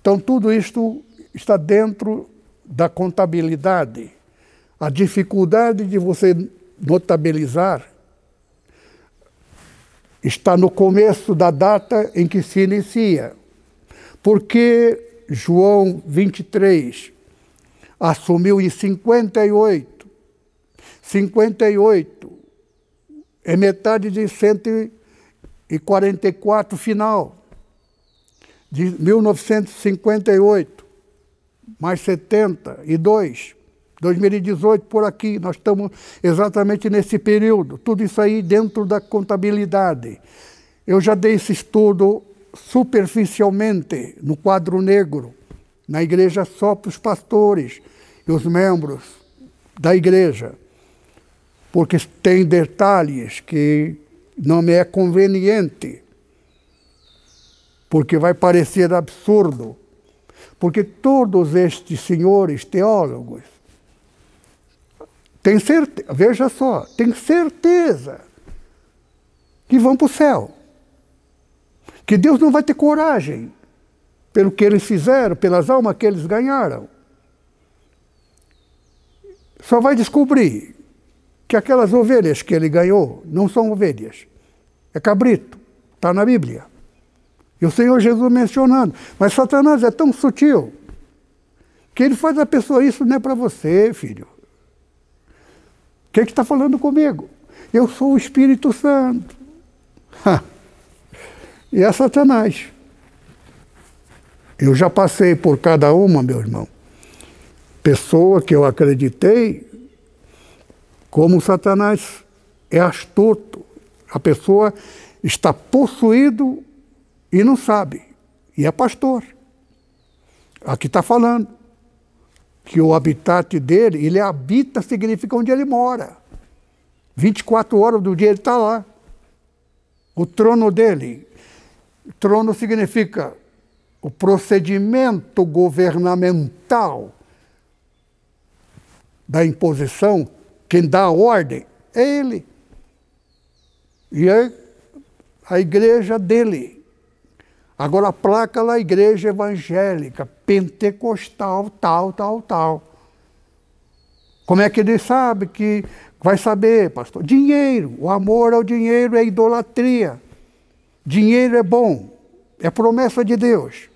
Então, tudo isto está dentro da contabilidade. A dificuldade de você notabilizar está no começo da data em que se inicia. Porque João 23 assumiu em 58. 58 é metade de 144 final. De 1958, mais 72. 2018 por aqui, nós estamos exatamente nesse período, tudo isso aí dentro da contabilidade. Eu já dei esse estudo superficialmente no quadro negro, na igreja só para os pastores e os membros da igreja, porque tem detalhes que não me é conveniente, porque vai parecer absurdo, porque todos estes senhores teólogos tem certeza, veja só, tem certeza que vão para o céu. Que Deus não vai ter coragem pelo que eles fizeram, pelas almas que eles ganharam. Só vai descobrir que aquelas ovelhas que ele ganhou não são ovelhas, é cabrito, está na Bíblia. E o Senhor Jesus mencionando. Mas Satanás é tão sutil que ele faz a pessoa, isso não é para você, filho. O que está falando comigo? Eu sou o Espírito Santo. *laughs* e é Satanás. Eu já passei por cada uma, meu irmão. Pessoa que eu acreditei como Satanás é astuto. A pessoa está possuído e não sabe. E é pastor. Aqui está falando que o habitat dele, ele habita significa onde ele mora. 24 horas do dia ele está lá. O trono dele. Trono significa o procedimento governamental da imposição, quem dá a ordem é ele. E é a igreja dele. Agora a placa lá, igreja evangélica, pentecostal, tal, tal, tal. Como é que ele sabe que vai saber, pastor? Dinheiro. O amor ao dinheiro é idolatria. Dinheiro é bom, é promessa de Deus.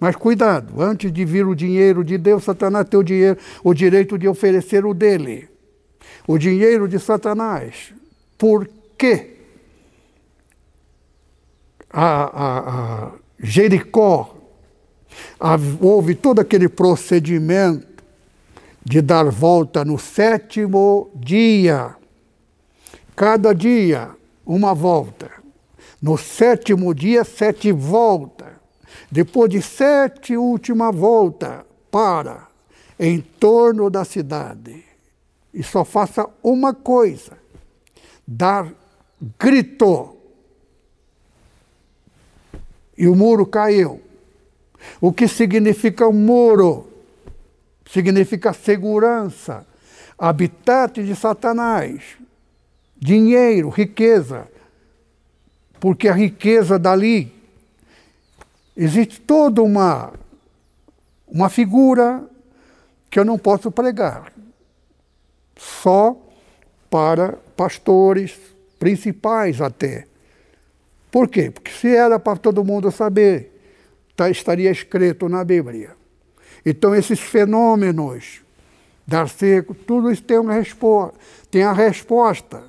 Mas cuidado, antes de vir o dinheiro de Deus, Satanás tem o, dinheiro, o direito de oferecer o dele. O dinheiro de Satanás. Por quê? a, a, a Jericó, houve todo aquele procedimento de dar volta no sétimo dia. Cada dia, uma volta. No sétimo dia, sete voltas. Depois de sete última volta, para em torno da cidade. E só faça uma coisa: dar grito. E o muro caiu. O que significa muro? Significa segurança, habitat de Satanás, dinheiro, riqueza. Porque a riqueza dali existe toda uma, uma figura que eu não posso pregar. Só para pastores principais até. Por quê? Porque se era para todo mundo saber, tá, estaria escrito na Bíblia. Então, esses fenômenos dar seco, tudo isso tem uma resposta, tem a resposta.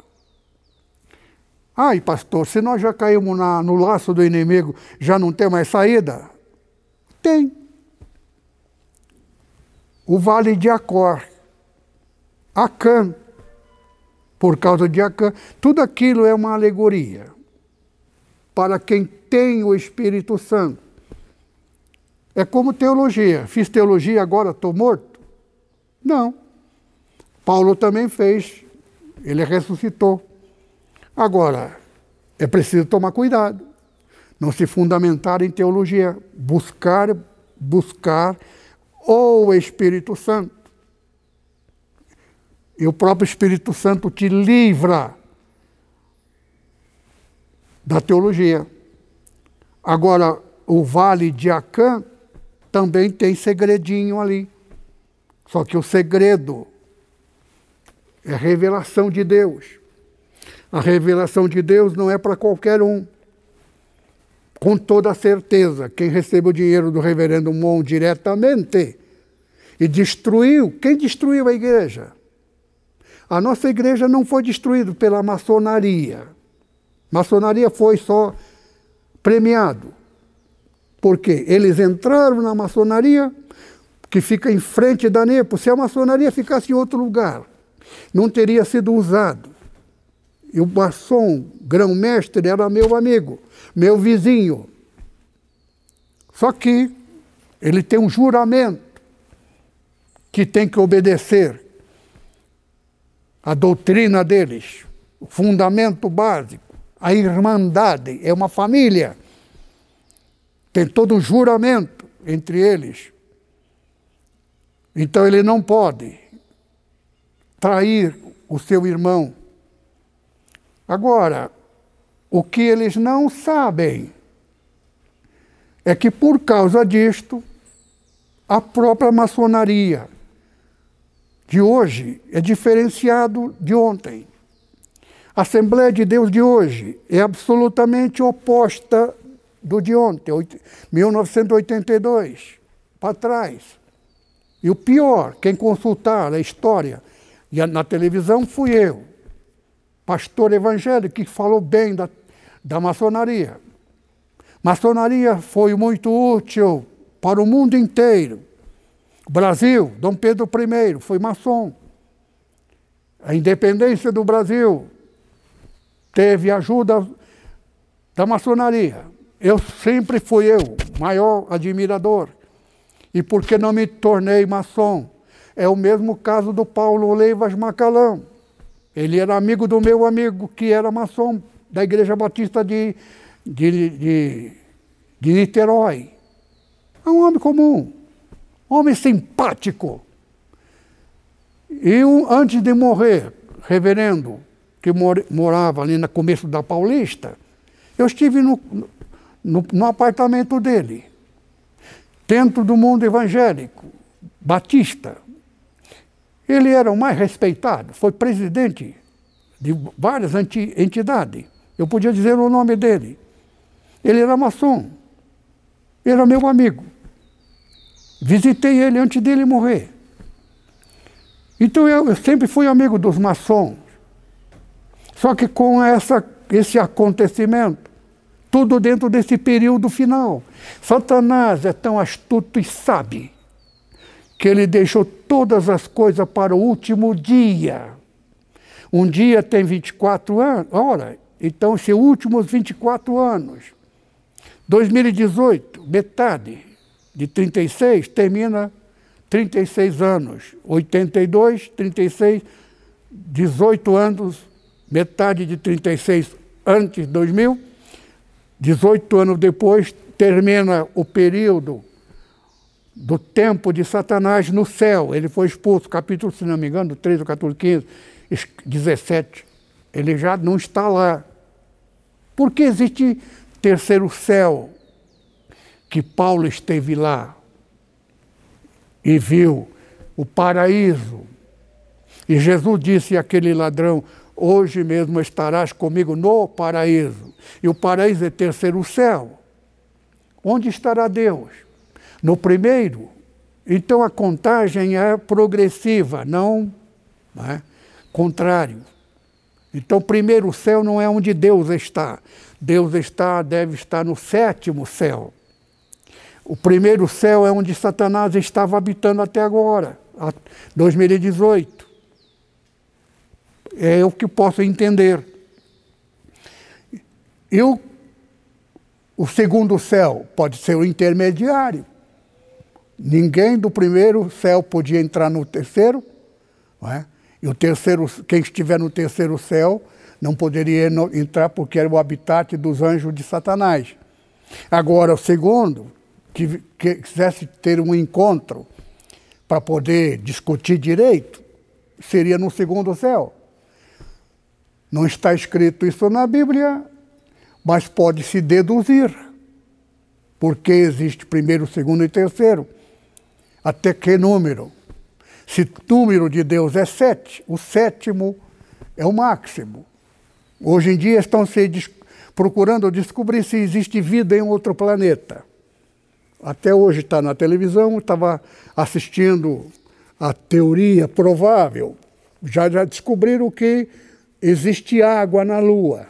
Ai, pastor, se nós já caímos na, no laço do inimigo, já não tem mais saída? Tem. O vale de Acor, Acã, por causa de Acã, tudo aquilo é uma alegoria para quem tem o Espírito Santo. É como teologia. Fiz teologia, agora estou morto? Não. Paulo também fez. Ele ressuscitou. Agora, é preciso tomar cuidado. Não se fundamentar em teologia. Buscar, buscar o Espírito Santo. E o próprio Espírito Santo te livra da teologia. Agora, o vale de Acã também tem segredinho ali. Só que o segredo é revelação de Deus. A revelação de Deus não é para qualquer um. Com toda certeza, quem recebeu o dinheiro do reverendo Mon diretamente e destruiu, quem destruiu a igreja? A nossa igreja não foi destruída pela maçonaria. Maçonaria foi só premiado. Porque eles entraram na maçonaria, que fica em frente da NEPO. Se a maçonaria ficasse em outro lugar, não teria sido usado. E o maçom, grão-mestre, era meu amigo, meu vizinho. Só que ele tem um juramento que tem que obedecer a doutrina deles, o fundamento básico, a irmandade, é uma família. Tem todo um juramento entre eles. Então ele não pode trair o seu irmão. Agora, o que eles não sabem é que por causa disto, a própria maçonaria de hoje é diferenciado de ontem. A Assembleia de Deus de hoje é absolutamente oposta do de ontem, 1982, para trás. E o pior, quem consultar a história e na televisão fui eu, pastor evangélico, que falou bem da, da maçonaria. Maçonaria foi muito útil para o mundo inteiro. Brasil, Dom Pedro I foi maçom. A independência do Brasil teve ajuda da maçonaria. Eu sempre fui eu, maior admirador. E por que não me tornei maçom? É o mesmo caso do Paulo Leivas Macalão. Ele era amigo do meu amigo, que era maçom, da Igreja Batista de, de, de, de Niterói. É um homem comum, homem simpático. E antes de morrer, reverendo, que morava ali no começo da Paulista, eu estive no, no, no apartamento dele, dentro do mundo evangélico, batista. Ele era o mais respeitado, foi presidente de várias entidades. Eu podia dizer o nome dele. Ele era maçom. Era meu amigo. Visitei ele antes dele morrer. Então eu, eu sempre fui amigo dos maçons. Só que com essa, esse acontecimento, Tudo dentro desse período final. Satanás é tão astuto e sabe que ele deixou todas as coisas para o último dia. Um dia tem 24 anos, ora, então esses últimos 24 anos. 2018, metade de 36 termina 36 anos. 82, 36, 18 anos, metade de 36 antes de 2000. 18 anos depois termina o período do tempo de Satanás no céu. Ele foi expulso, capítulo, se não me engano, 13, 14, 15, 17. Ele já não está lá. Porque existe terceiro céu, que Paulo esteve lá e viu o paraíso. E Jesus disse àquele ladrão: Hoje mesmo estarás comigo no paraíso. E o paraíso é terceiro céu. Onde estará Deus? No primeiro. Então a contagem é progressiva, não, não é? contrário. Então, primeiro céu não é onde Deus está. Deus está, deve estar no sétimo céu. O primeiro céu é onde Satanás estava habitando até agora, 2018. É o que posso entender. E o, o segundo céu pode ser o intermediário. Ninguém do primeiro céu podia entrar no terceiro, não é? e o terceiro, quem estiver no terceiro céu não poderia entrar porque era o habitat dos anjos de Satanás. Agora, o segundo, que, que quisesse ter um encontro para poder discutir direito, seria no segundo céu. Não está escrito isso na Bíblia, mas pode-se deduzir. Porque existe primeiro, segundo e terceiro. Até que número? Se o número de Deus é sete, o sétimo é o máximo. Hoje em dia estão se procurando descobrir se existe vida em outro planeta. Até hoje está na televisão, estava assistindo a teoria provável. Já, já descobriram que existe água na Lua.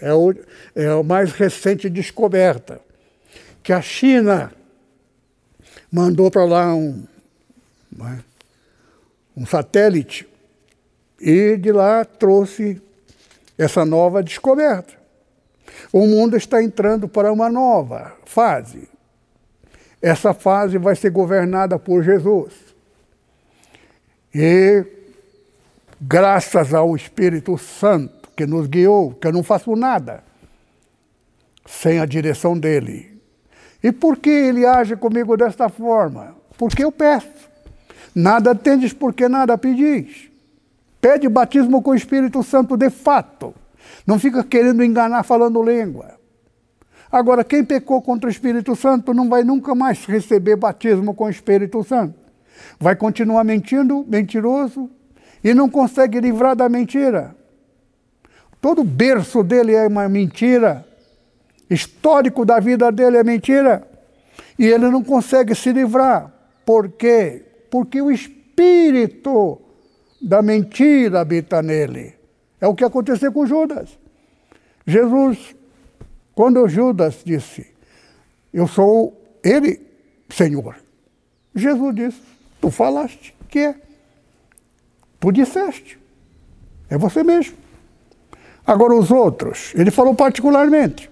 É, o, é a mais recente descoberta. Que a China mandou para lá um, é? um satélite e de lá trouxe essa nova descoberta. O mundo está entrando para uma nova fase. Essa fase vai ser governada por Jesus. E graças ao Espírito Santo que nos guiou, que eu não faço nada sem a direção dele. E por que ele age comigo desta forma? Porque eu peço. Nada tendes porque nada pedis. Pede batismo com o Espírito Santo de fato. Não fica querendo enganar falando língua. Agora, quem pecou contra o Espírito Santo não vai nunca mais receber batismo com o Espírito Santo. Vai continuar mentindo, mentiroso, e não consegue livrar da mentira. Todo berço dele é uma mentira. Histórico da vida dele é mentira. E ele não consegue se livrar. Por quê? Porque o espírito da mentira habita nele. É o que aconteceu com Judas. Jesus, quando Judas disse, eu sou ele, Senhor. Jesus disse, tu falaste que é. Tu disseste. É você mesmo. Agora os outros, ele falou particularmente.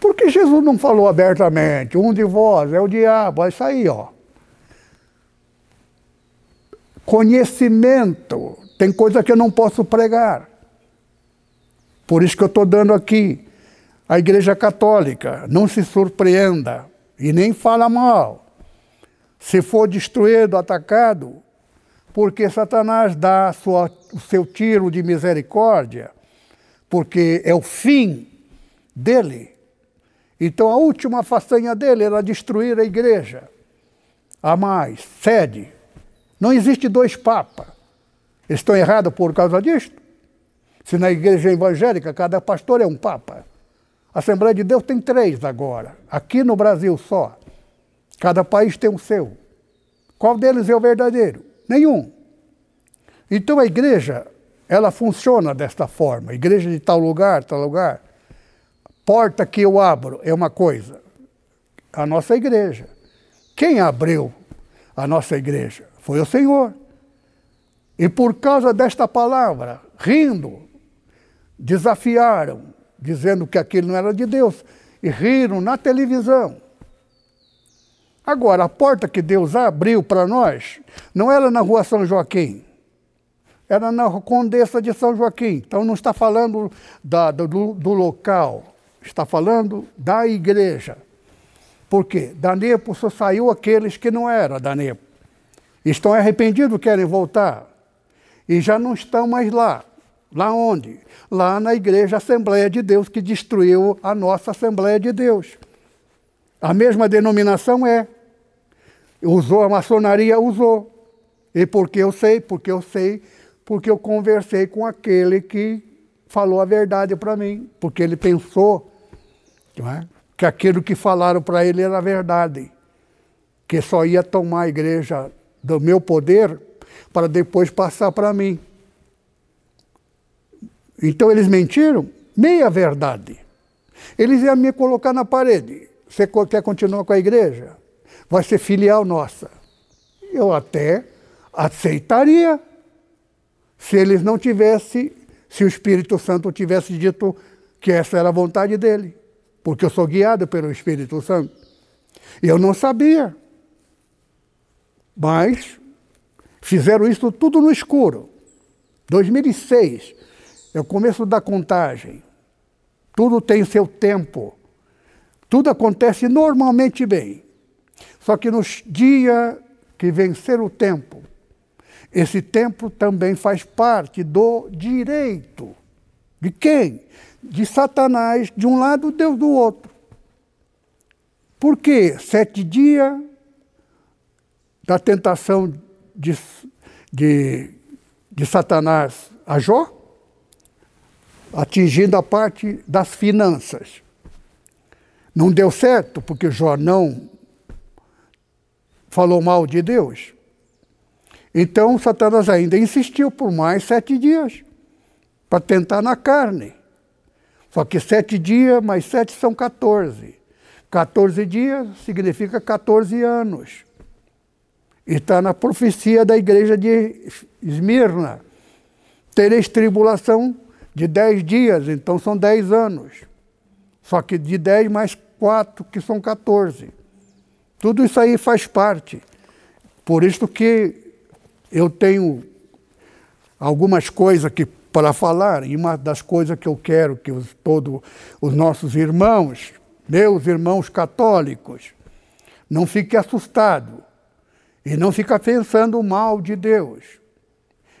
Porque Jesus não falou abertamente, um de vós é o diabo, é isso aí, ó. Conhecimento, tem coisa que eu não posso pregar. Por isso que eu estou dando aqui. A Igreja Católica, não se surpreenda e nem fala mal. Se for destruído, atacado, porque Satanás dá sua, o seu tiro de misericórdia, porque é o fim dele. Então a última façanha dele era destruir a igreja. A mais, sede. Não existe dois papas. Estão errados por causa disto? Se na igreja evangélica cada pastor é um papa. A Assembleia de Deus tem três agora, aqui no Brasil só. Cada país tem o seu. Qual deles é o verdadeiro? Nenhum. Então a igreja, ela funciona desta forma. Igreja de tal lugar, tal lugar. Porta que eu abro é uma coisa, a nossa igreja. Quem abriu a nossa igreja? Foi o Senhor. E por causa desta palavra, rindo, desafiaram, dizendo que aquilo não era de Deus, e riram na televisão. Agora, a porta que Deus abriu para nós não era na rua São Joaquim, era na Condessa de São Joaquim. Então não está falando da, do, do local, está falando da igreja. Por quê? Da Nepo só saiu aqueles que não eram da Nepo. Estão arrependidos, querem voltar. E já não estão mais lá. Lá onde? Lá na igreja Assembleia de Deus, que destruiu a nossa Assembleia de Deus. A mesma denominação é. Usou a maçonaria? Usou. E porque eu sei? Porque eu sei, porque eu conversei com aquele que falou a verdade para mim. Porque ele pensou é? que aquilo que falaram para ele era verdade. Que só ia tomar a igreja do meu poder para depois passar para mim. Então eles mentiram? Meia verdade. Eles iam me colocar na parede. Você quer continuar com a igreja? Vai ser filial nossa. Eu até aceitaria se eles não tivessem, se o Espírito Santo tivesse dito que essa era a vontade dele. Porque eu sou guiado pelo Espírito Santo. Eu não sabia. Mas fizeram isso tudo no escuro. 2006 é o começo da contagem. Tudo tem seu tempo. Tudo acontece normalmente bem. Só que nos dias que vencer o tempo, esse tempo também faz parte do direito. De quem? De Satanás de um lado, Deus do outro. Por quê? Sete dias da tentação de, de, de Satanás a Jó? atingindo a parte das finanças. Não deu certo porque Jó não falou mal de Deus. Então Satanás ainda insistiu por mais sete dias para tentar na carne. Só que sete dias mais sete são 14. 14 dias significa 14 anos. E está na profecia da igreja de Esmirna. Tereis tribulação de 10 dias, então são 10 anos. Só que de 10 mais 4, que são 14. Tudo isso aí faz parte. Por isso que eu tenho algumas coisas que para falar, e uma das coisas que eu quero que os, todos os nossos irmãos, meus irmãos católicos, não fiquem assustados e não fiquem pensando mal de Deus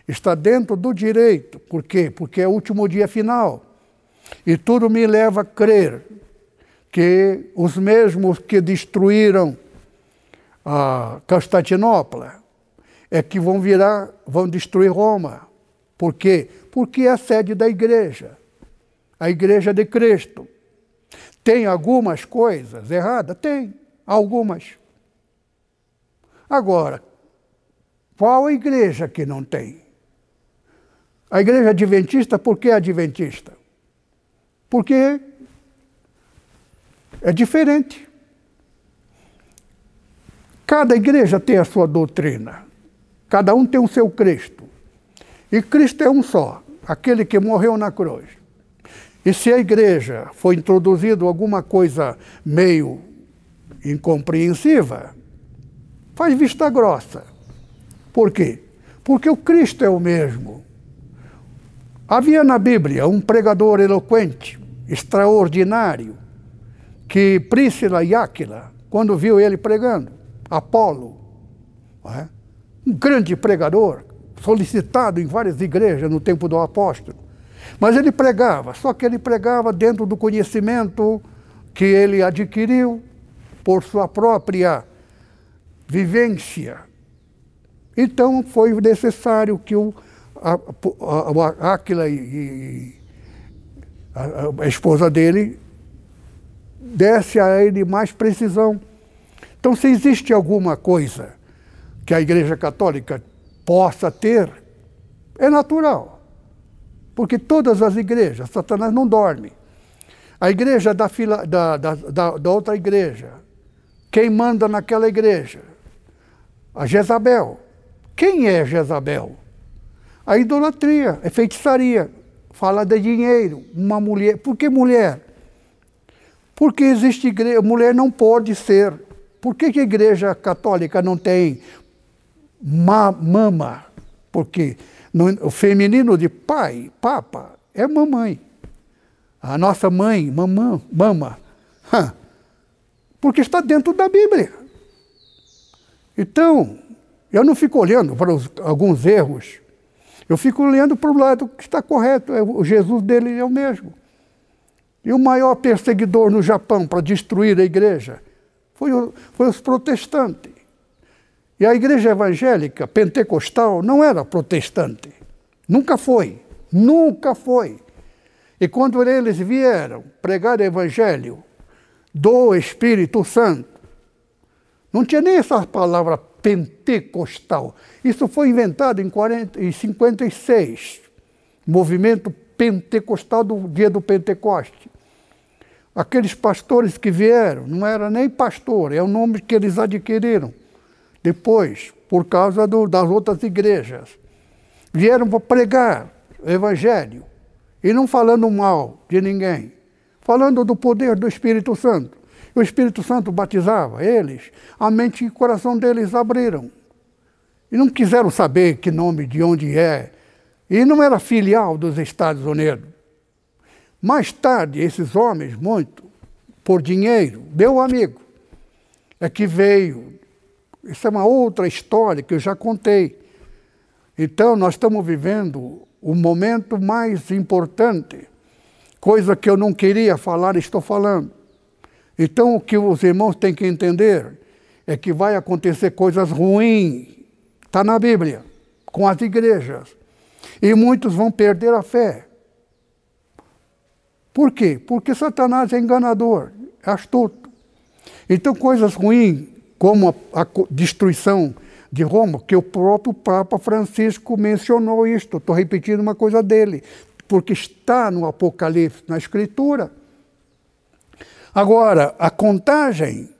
está dentro do direito. Por quê? Porque é o último dia final. E tudo me leva a crer que os mesmos que destruíram a Constantinopla é que vão virar, vão destruir Roma. Por quê? Porque é a sede da igreja, a igreja de Cristo. Tem algumas coisas erradas? Tem, algumas. Agora, qual a igreja que não tem? A igreja adventista, por que adventista? Porque é diferente. Cada igreja tem a sua doutrina. Cada um tem o seu Cristo. E Cristo é um só, aquele que morreu na cruz. E se a igreja foi introduzido alguma coisa meio incompreensiva, faz vista grossa. Por quê? Porque o Cristo é o mesmo. Havia na Bíblia um pregador eloquente, extraordinário, que Príscila e Áquila, quando viu ele pregando, Apolo, é? um grande pregador, solicitado em várias igrejas no tempo do apóstolo. Mas ele pregava, só que ele pregava dentro do conhecimento que ele adquiriu por sua própria vivência. Então foi necessário que o a, Aquila e, a, a esposa dele desse a ele mais precisão. Então, se existe alguma coisa que a Igreja Católica possa ter, é natural. Porque todas as igrejas, Satanás não dorme. A igreja da, fila, da, da, da, outra igreja. Quem manda naquela igreja? A Jezabel. Quem é Jezabel? A idolatria, é feitiçaria. Fala de dinheiro. Uma mulher. Por que mulher? Porque existe igreja. Mulher não pode ser. Por que, que a igreja católica não tem ma, mama? Porque no, o feminino de pai, papa, é mamãe. A nossa mãe, mamã, mama. Porque está dentro da Bíblia. Então, eu não fico olhando para os, alguns erros. Eu fico olhando para o lado que está correto. É, o Jesus dele é o mesmo. E o maior perseguidor no Japão para destruir a igreja foi, o, foi os protestantes. E a igreja evangélica pentecostal não era protestante. Nunca foi. Nunca foi. E quando eles vieram pregar o evangelho do Espírito Santo, não tinha nem essa palavra pentecostal. Isso foi inventado em, 40, em 56, movimento pentecostal do dia do Pentecoste. Aqueles pastores que vieram, não era nem pastor, é o nome que eles adquiriram depois, por causa do, das outras igrejas. Vieram para pregar o evangelho e não falando mal de ninguém, falando do poder do Espírito Santo. O Espírito Santo batizava eles, a mente e o coração deles abriram. E não quiseram saber que nome, de onde é. E não era filial dos Estados Unidos. Mais tarde, esses homens, muito, por dinheiro, meu amigo, é que veio. Isso é uma outra história que eu já contei. Então, nós estamos vivendo o momento mais importante, coisa que eu não queria falar, estou falando. Então, o que os irmãos têm que entender é que vai acontecer coisas ruins, está na Bíblia, com as igrejas. E muitos vão perder a fé. Por quê? Porque Satanás é enganador, é astuto. Então, coisas ruins, como a, a destruição de Roma, que o próprio Papa Francisco mencionou isto. Estou repetindo uma coisa dele, porque está no Apocalipse, na Escritura. Agora, a contagem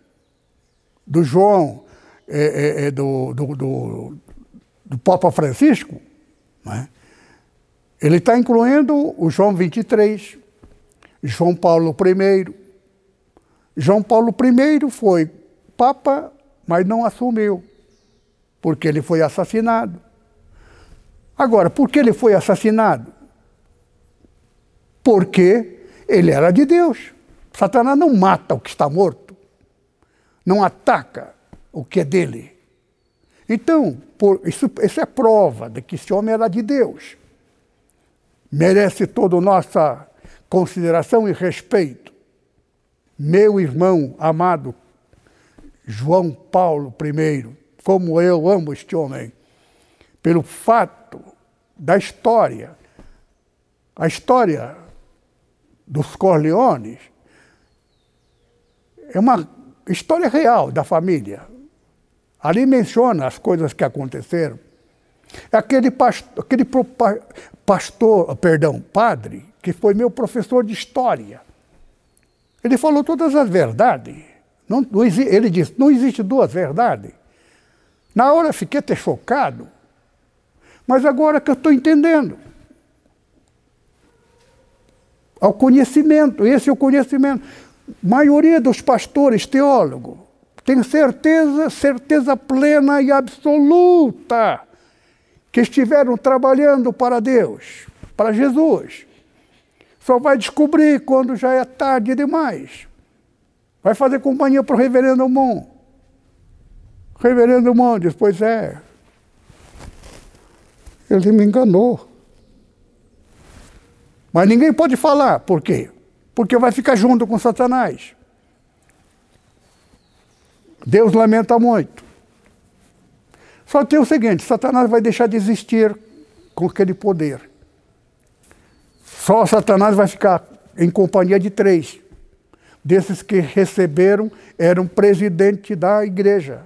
do João, é, é, é do, do, do, do, Papa Francisco, né? ele está incluindo o João 23, João Paulo I. João Paulo I foi Papa, mas não assumiu, porque ele foi assassinado. Agora, por que ele foi assassinado? Porque ele era de Deus. Satanás não mata o que está morto, não ataca o que é dele. Então, por, isso, isso é prova de que esse homem era de Deus. Merece toda a nossa consideração e respeito. Meu irmão amado, João Paulo I, como eu amo este homem, pelo fato da história, a história dos Corleones, é uma história real da família. Ali menciona as coisas que aconteceram. Aquele pastor, aquele pastor, perdão, padre, que foi meu professor de história. Ele falou todas as verdades. Não, não, ele disse, não existe duas verdades. Na hora fiquei até chocado, mas agora que eu estou entendendo. Ao conhecimento, esse é o conhecimento maioria dos pastores teólogos tem certeza, certeza plena e absoluta que estiveram trabalhando para Deus, para Jesus. Só vai descobrir quando já é tarde demais. Vai fazer companhia para o reverendo Mon. Reverendo Mon diz, pois é. Ele me enganou. Mas ninguém pode falar. Por quê? porque vai ficar junto com Satanás. Deus lamenta muito. Só tem o seguinte: Satanás vai deixar de existir com aquele poder. Só Satanás vai ficar em companhia de três. Desses que receberam, eram presidente da igreja.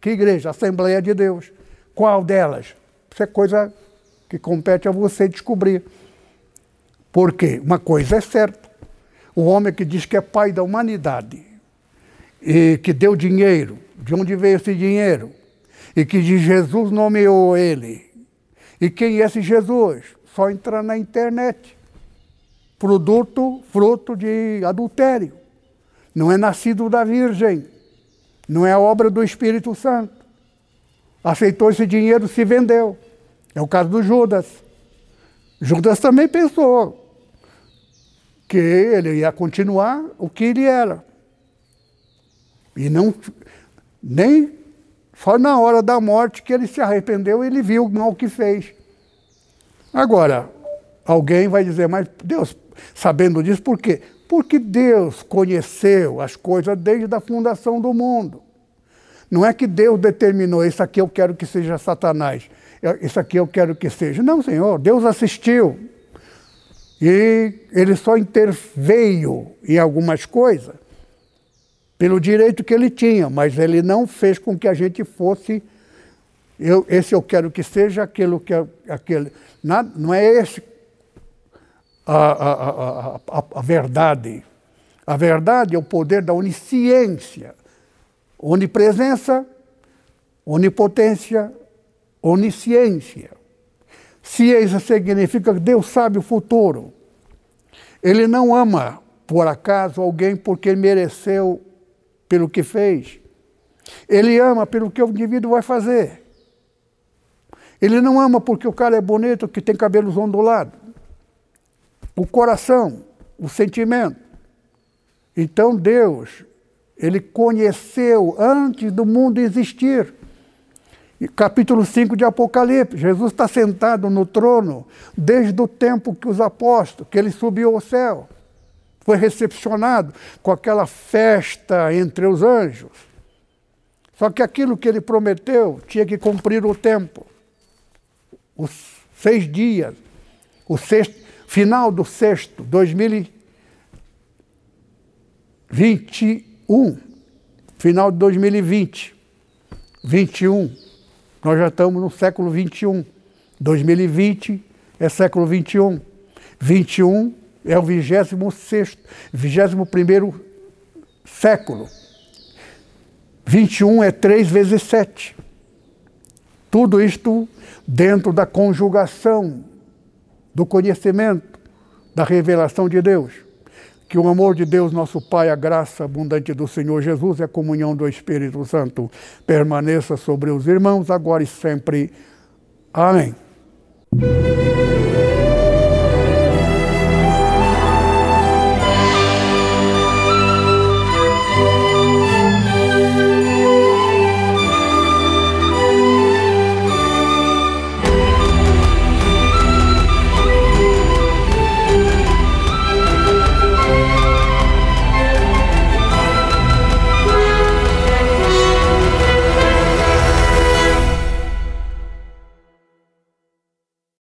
Que igreja? Assembleia de Deus. Qual delas? Isso é coisa que compete a você descobrir. Porque uma coisa é certa: o homem que diz que é pai da humanidade e que deu dinheiro, de onde veio esse dinheiro? E que de Jesus nomeou ele. E quem é esse Jesus? Só entrar na internet. Produto, fruto de adultério. Não é nascido da Virgem. Não é obra do Espírito Santo. Aceitou esse dinheiro, se vendeu. É o caso do Judas. Judas também pensou que ele ia continuar o que ele era. E não nem só na hora da morte que ele se arrependeu, ele viu o mal que fez. Agora, alguém vai dizer, mas Deus, sabendo disso, por quê? Porque Deus conheceu as coisas desde a fundação do mundo. Não é que Deus determinou, isso aqui eu quero que seja Satanás, isso aqui eu quero que seja. Não, Senhor, Deus assistiu. E ele só interveio em algumas coisas pelo direito que ele tinha, mas ele não fez com que a gente fosse. Eu, esse eu quero que seja aquilo que aquele. Nada, não é esse a, a, a, a, verdade. A verdade é o poder da onisciência, onipresença, onipotência, onisciência. Ciência significa que Deus sabe o futuro. Ele não ama, por acaso, alguém porque mereceu pelo que fez. Ele ama pelo que o indivíduo vai fazer. Ele não ama porque o cara é bonito, que tem cabelos ondulados. O coração, o sentimento. Então Deus, ele conheceu antes do mundo existir. capítulo 5 de Apocalipse, Jesus está sentado no trono desde o tempo que os apóstolos, que ele subiu ao céu foi recepcionado com aquela festa entre os anjos. Só que aquilo que ele prometeu tinha que cumprir o tempo. Os seis dias, o sexto, final do sexto, 2021, final de 2020, 21. Nós já estamos no século 21. 2020 é século 21. 21 é o 26, 21 século. 21 é 3 vezes 7. Tudo isto dentro da conjugação do conhecimento, da revelação de Deus. Que o amor de Deus, nosso Pai, a graça abundante do Senhor Jesus e a comunhão do Espírito Santo permaneça sobre os irmãos, agora e sempre. Amém.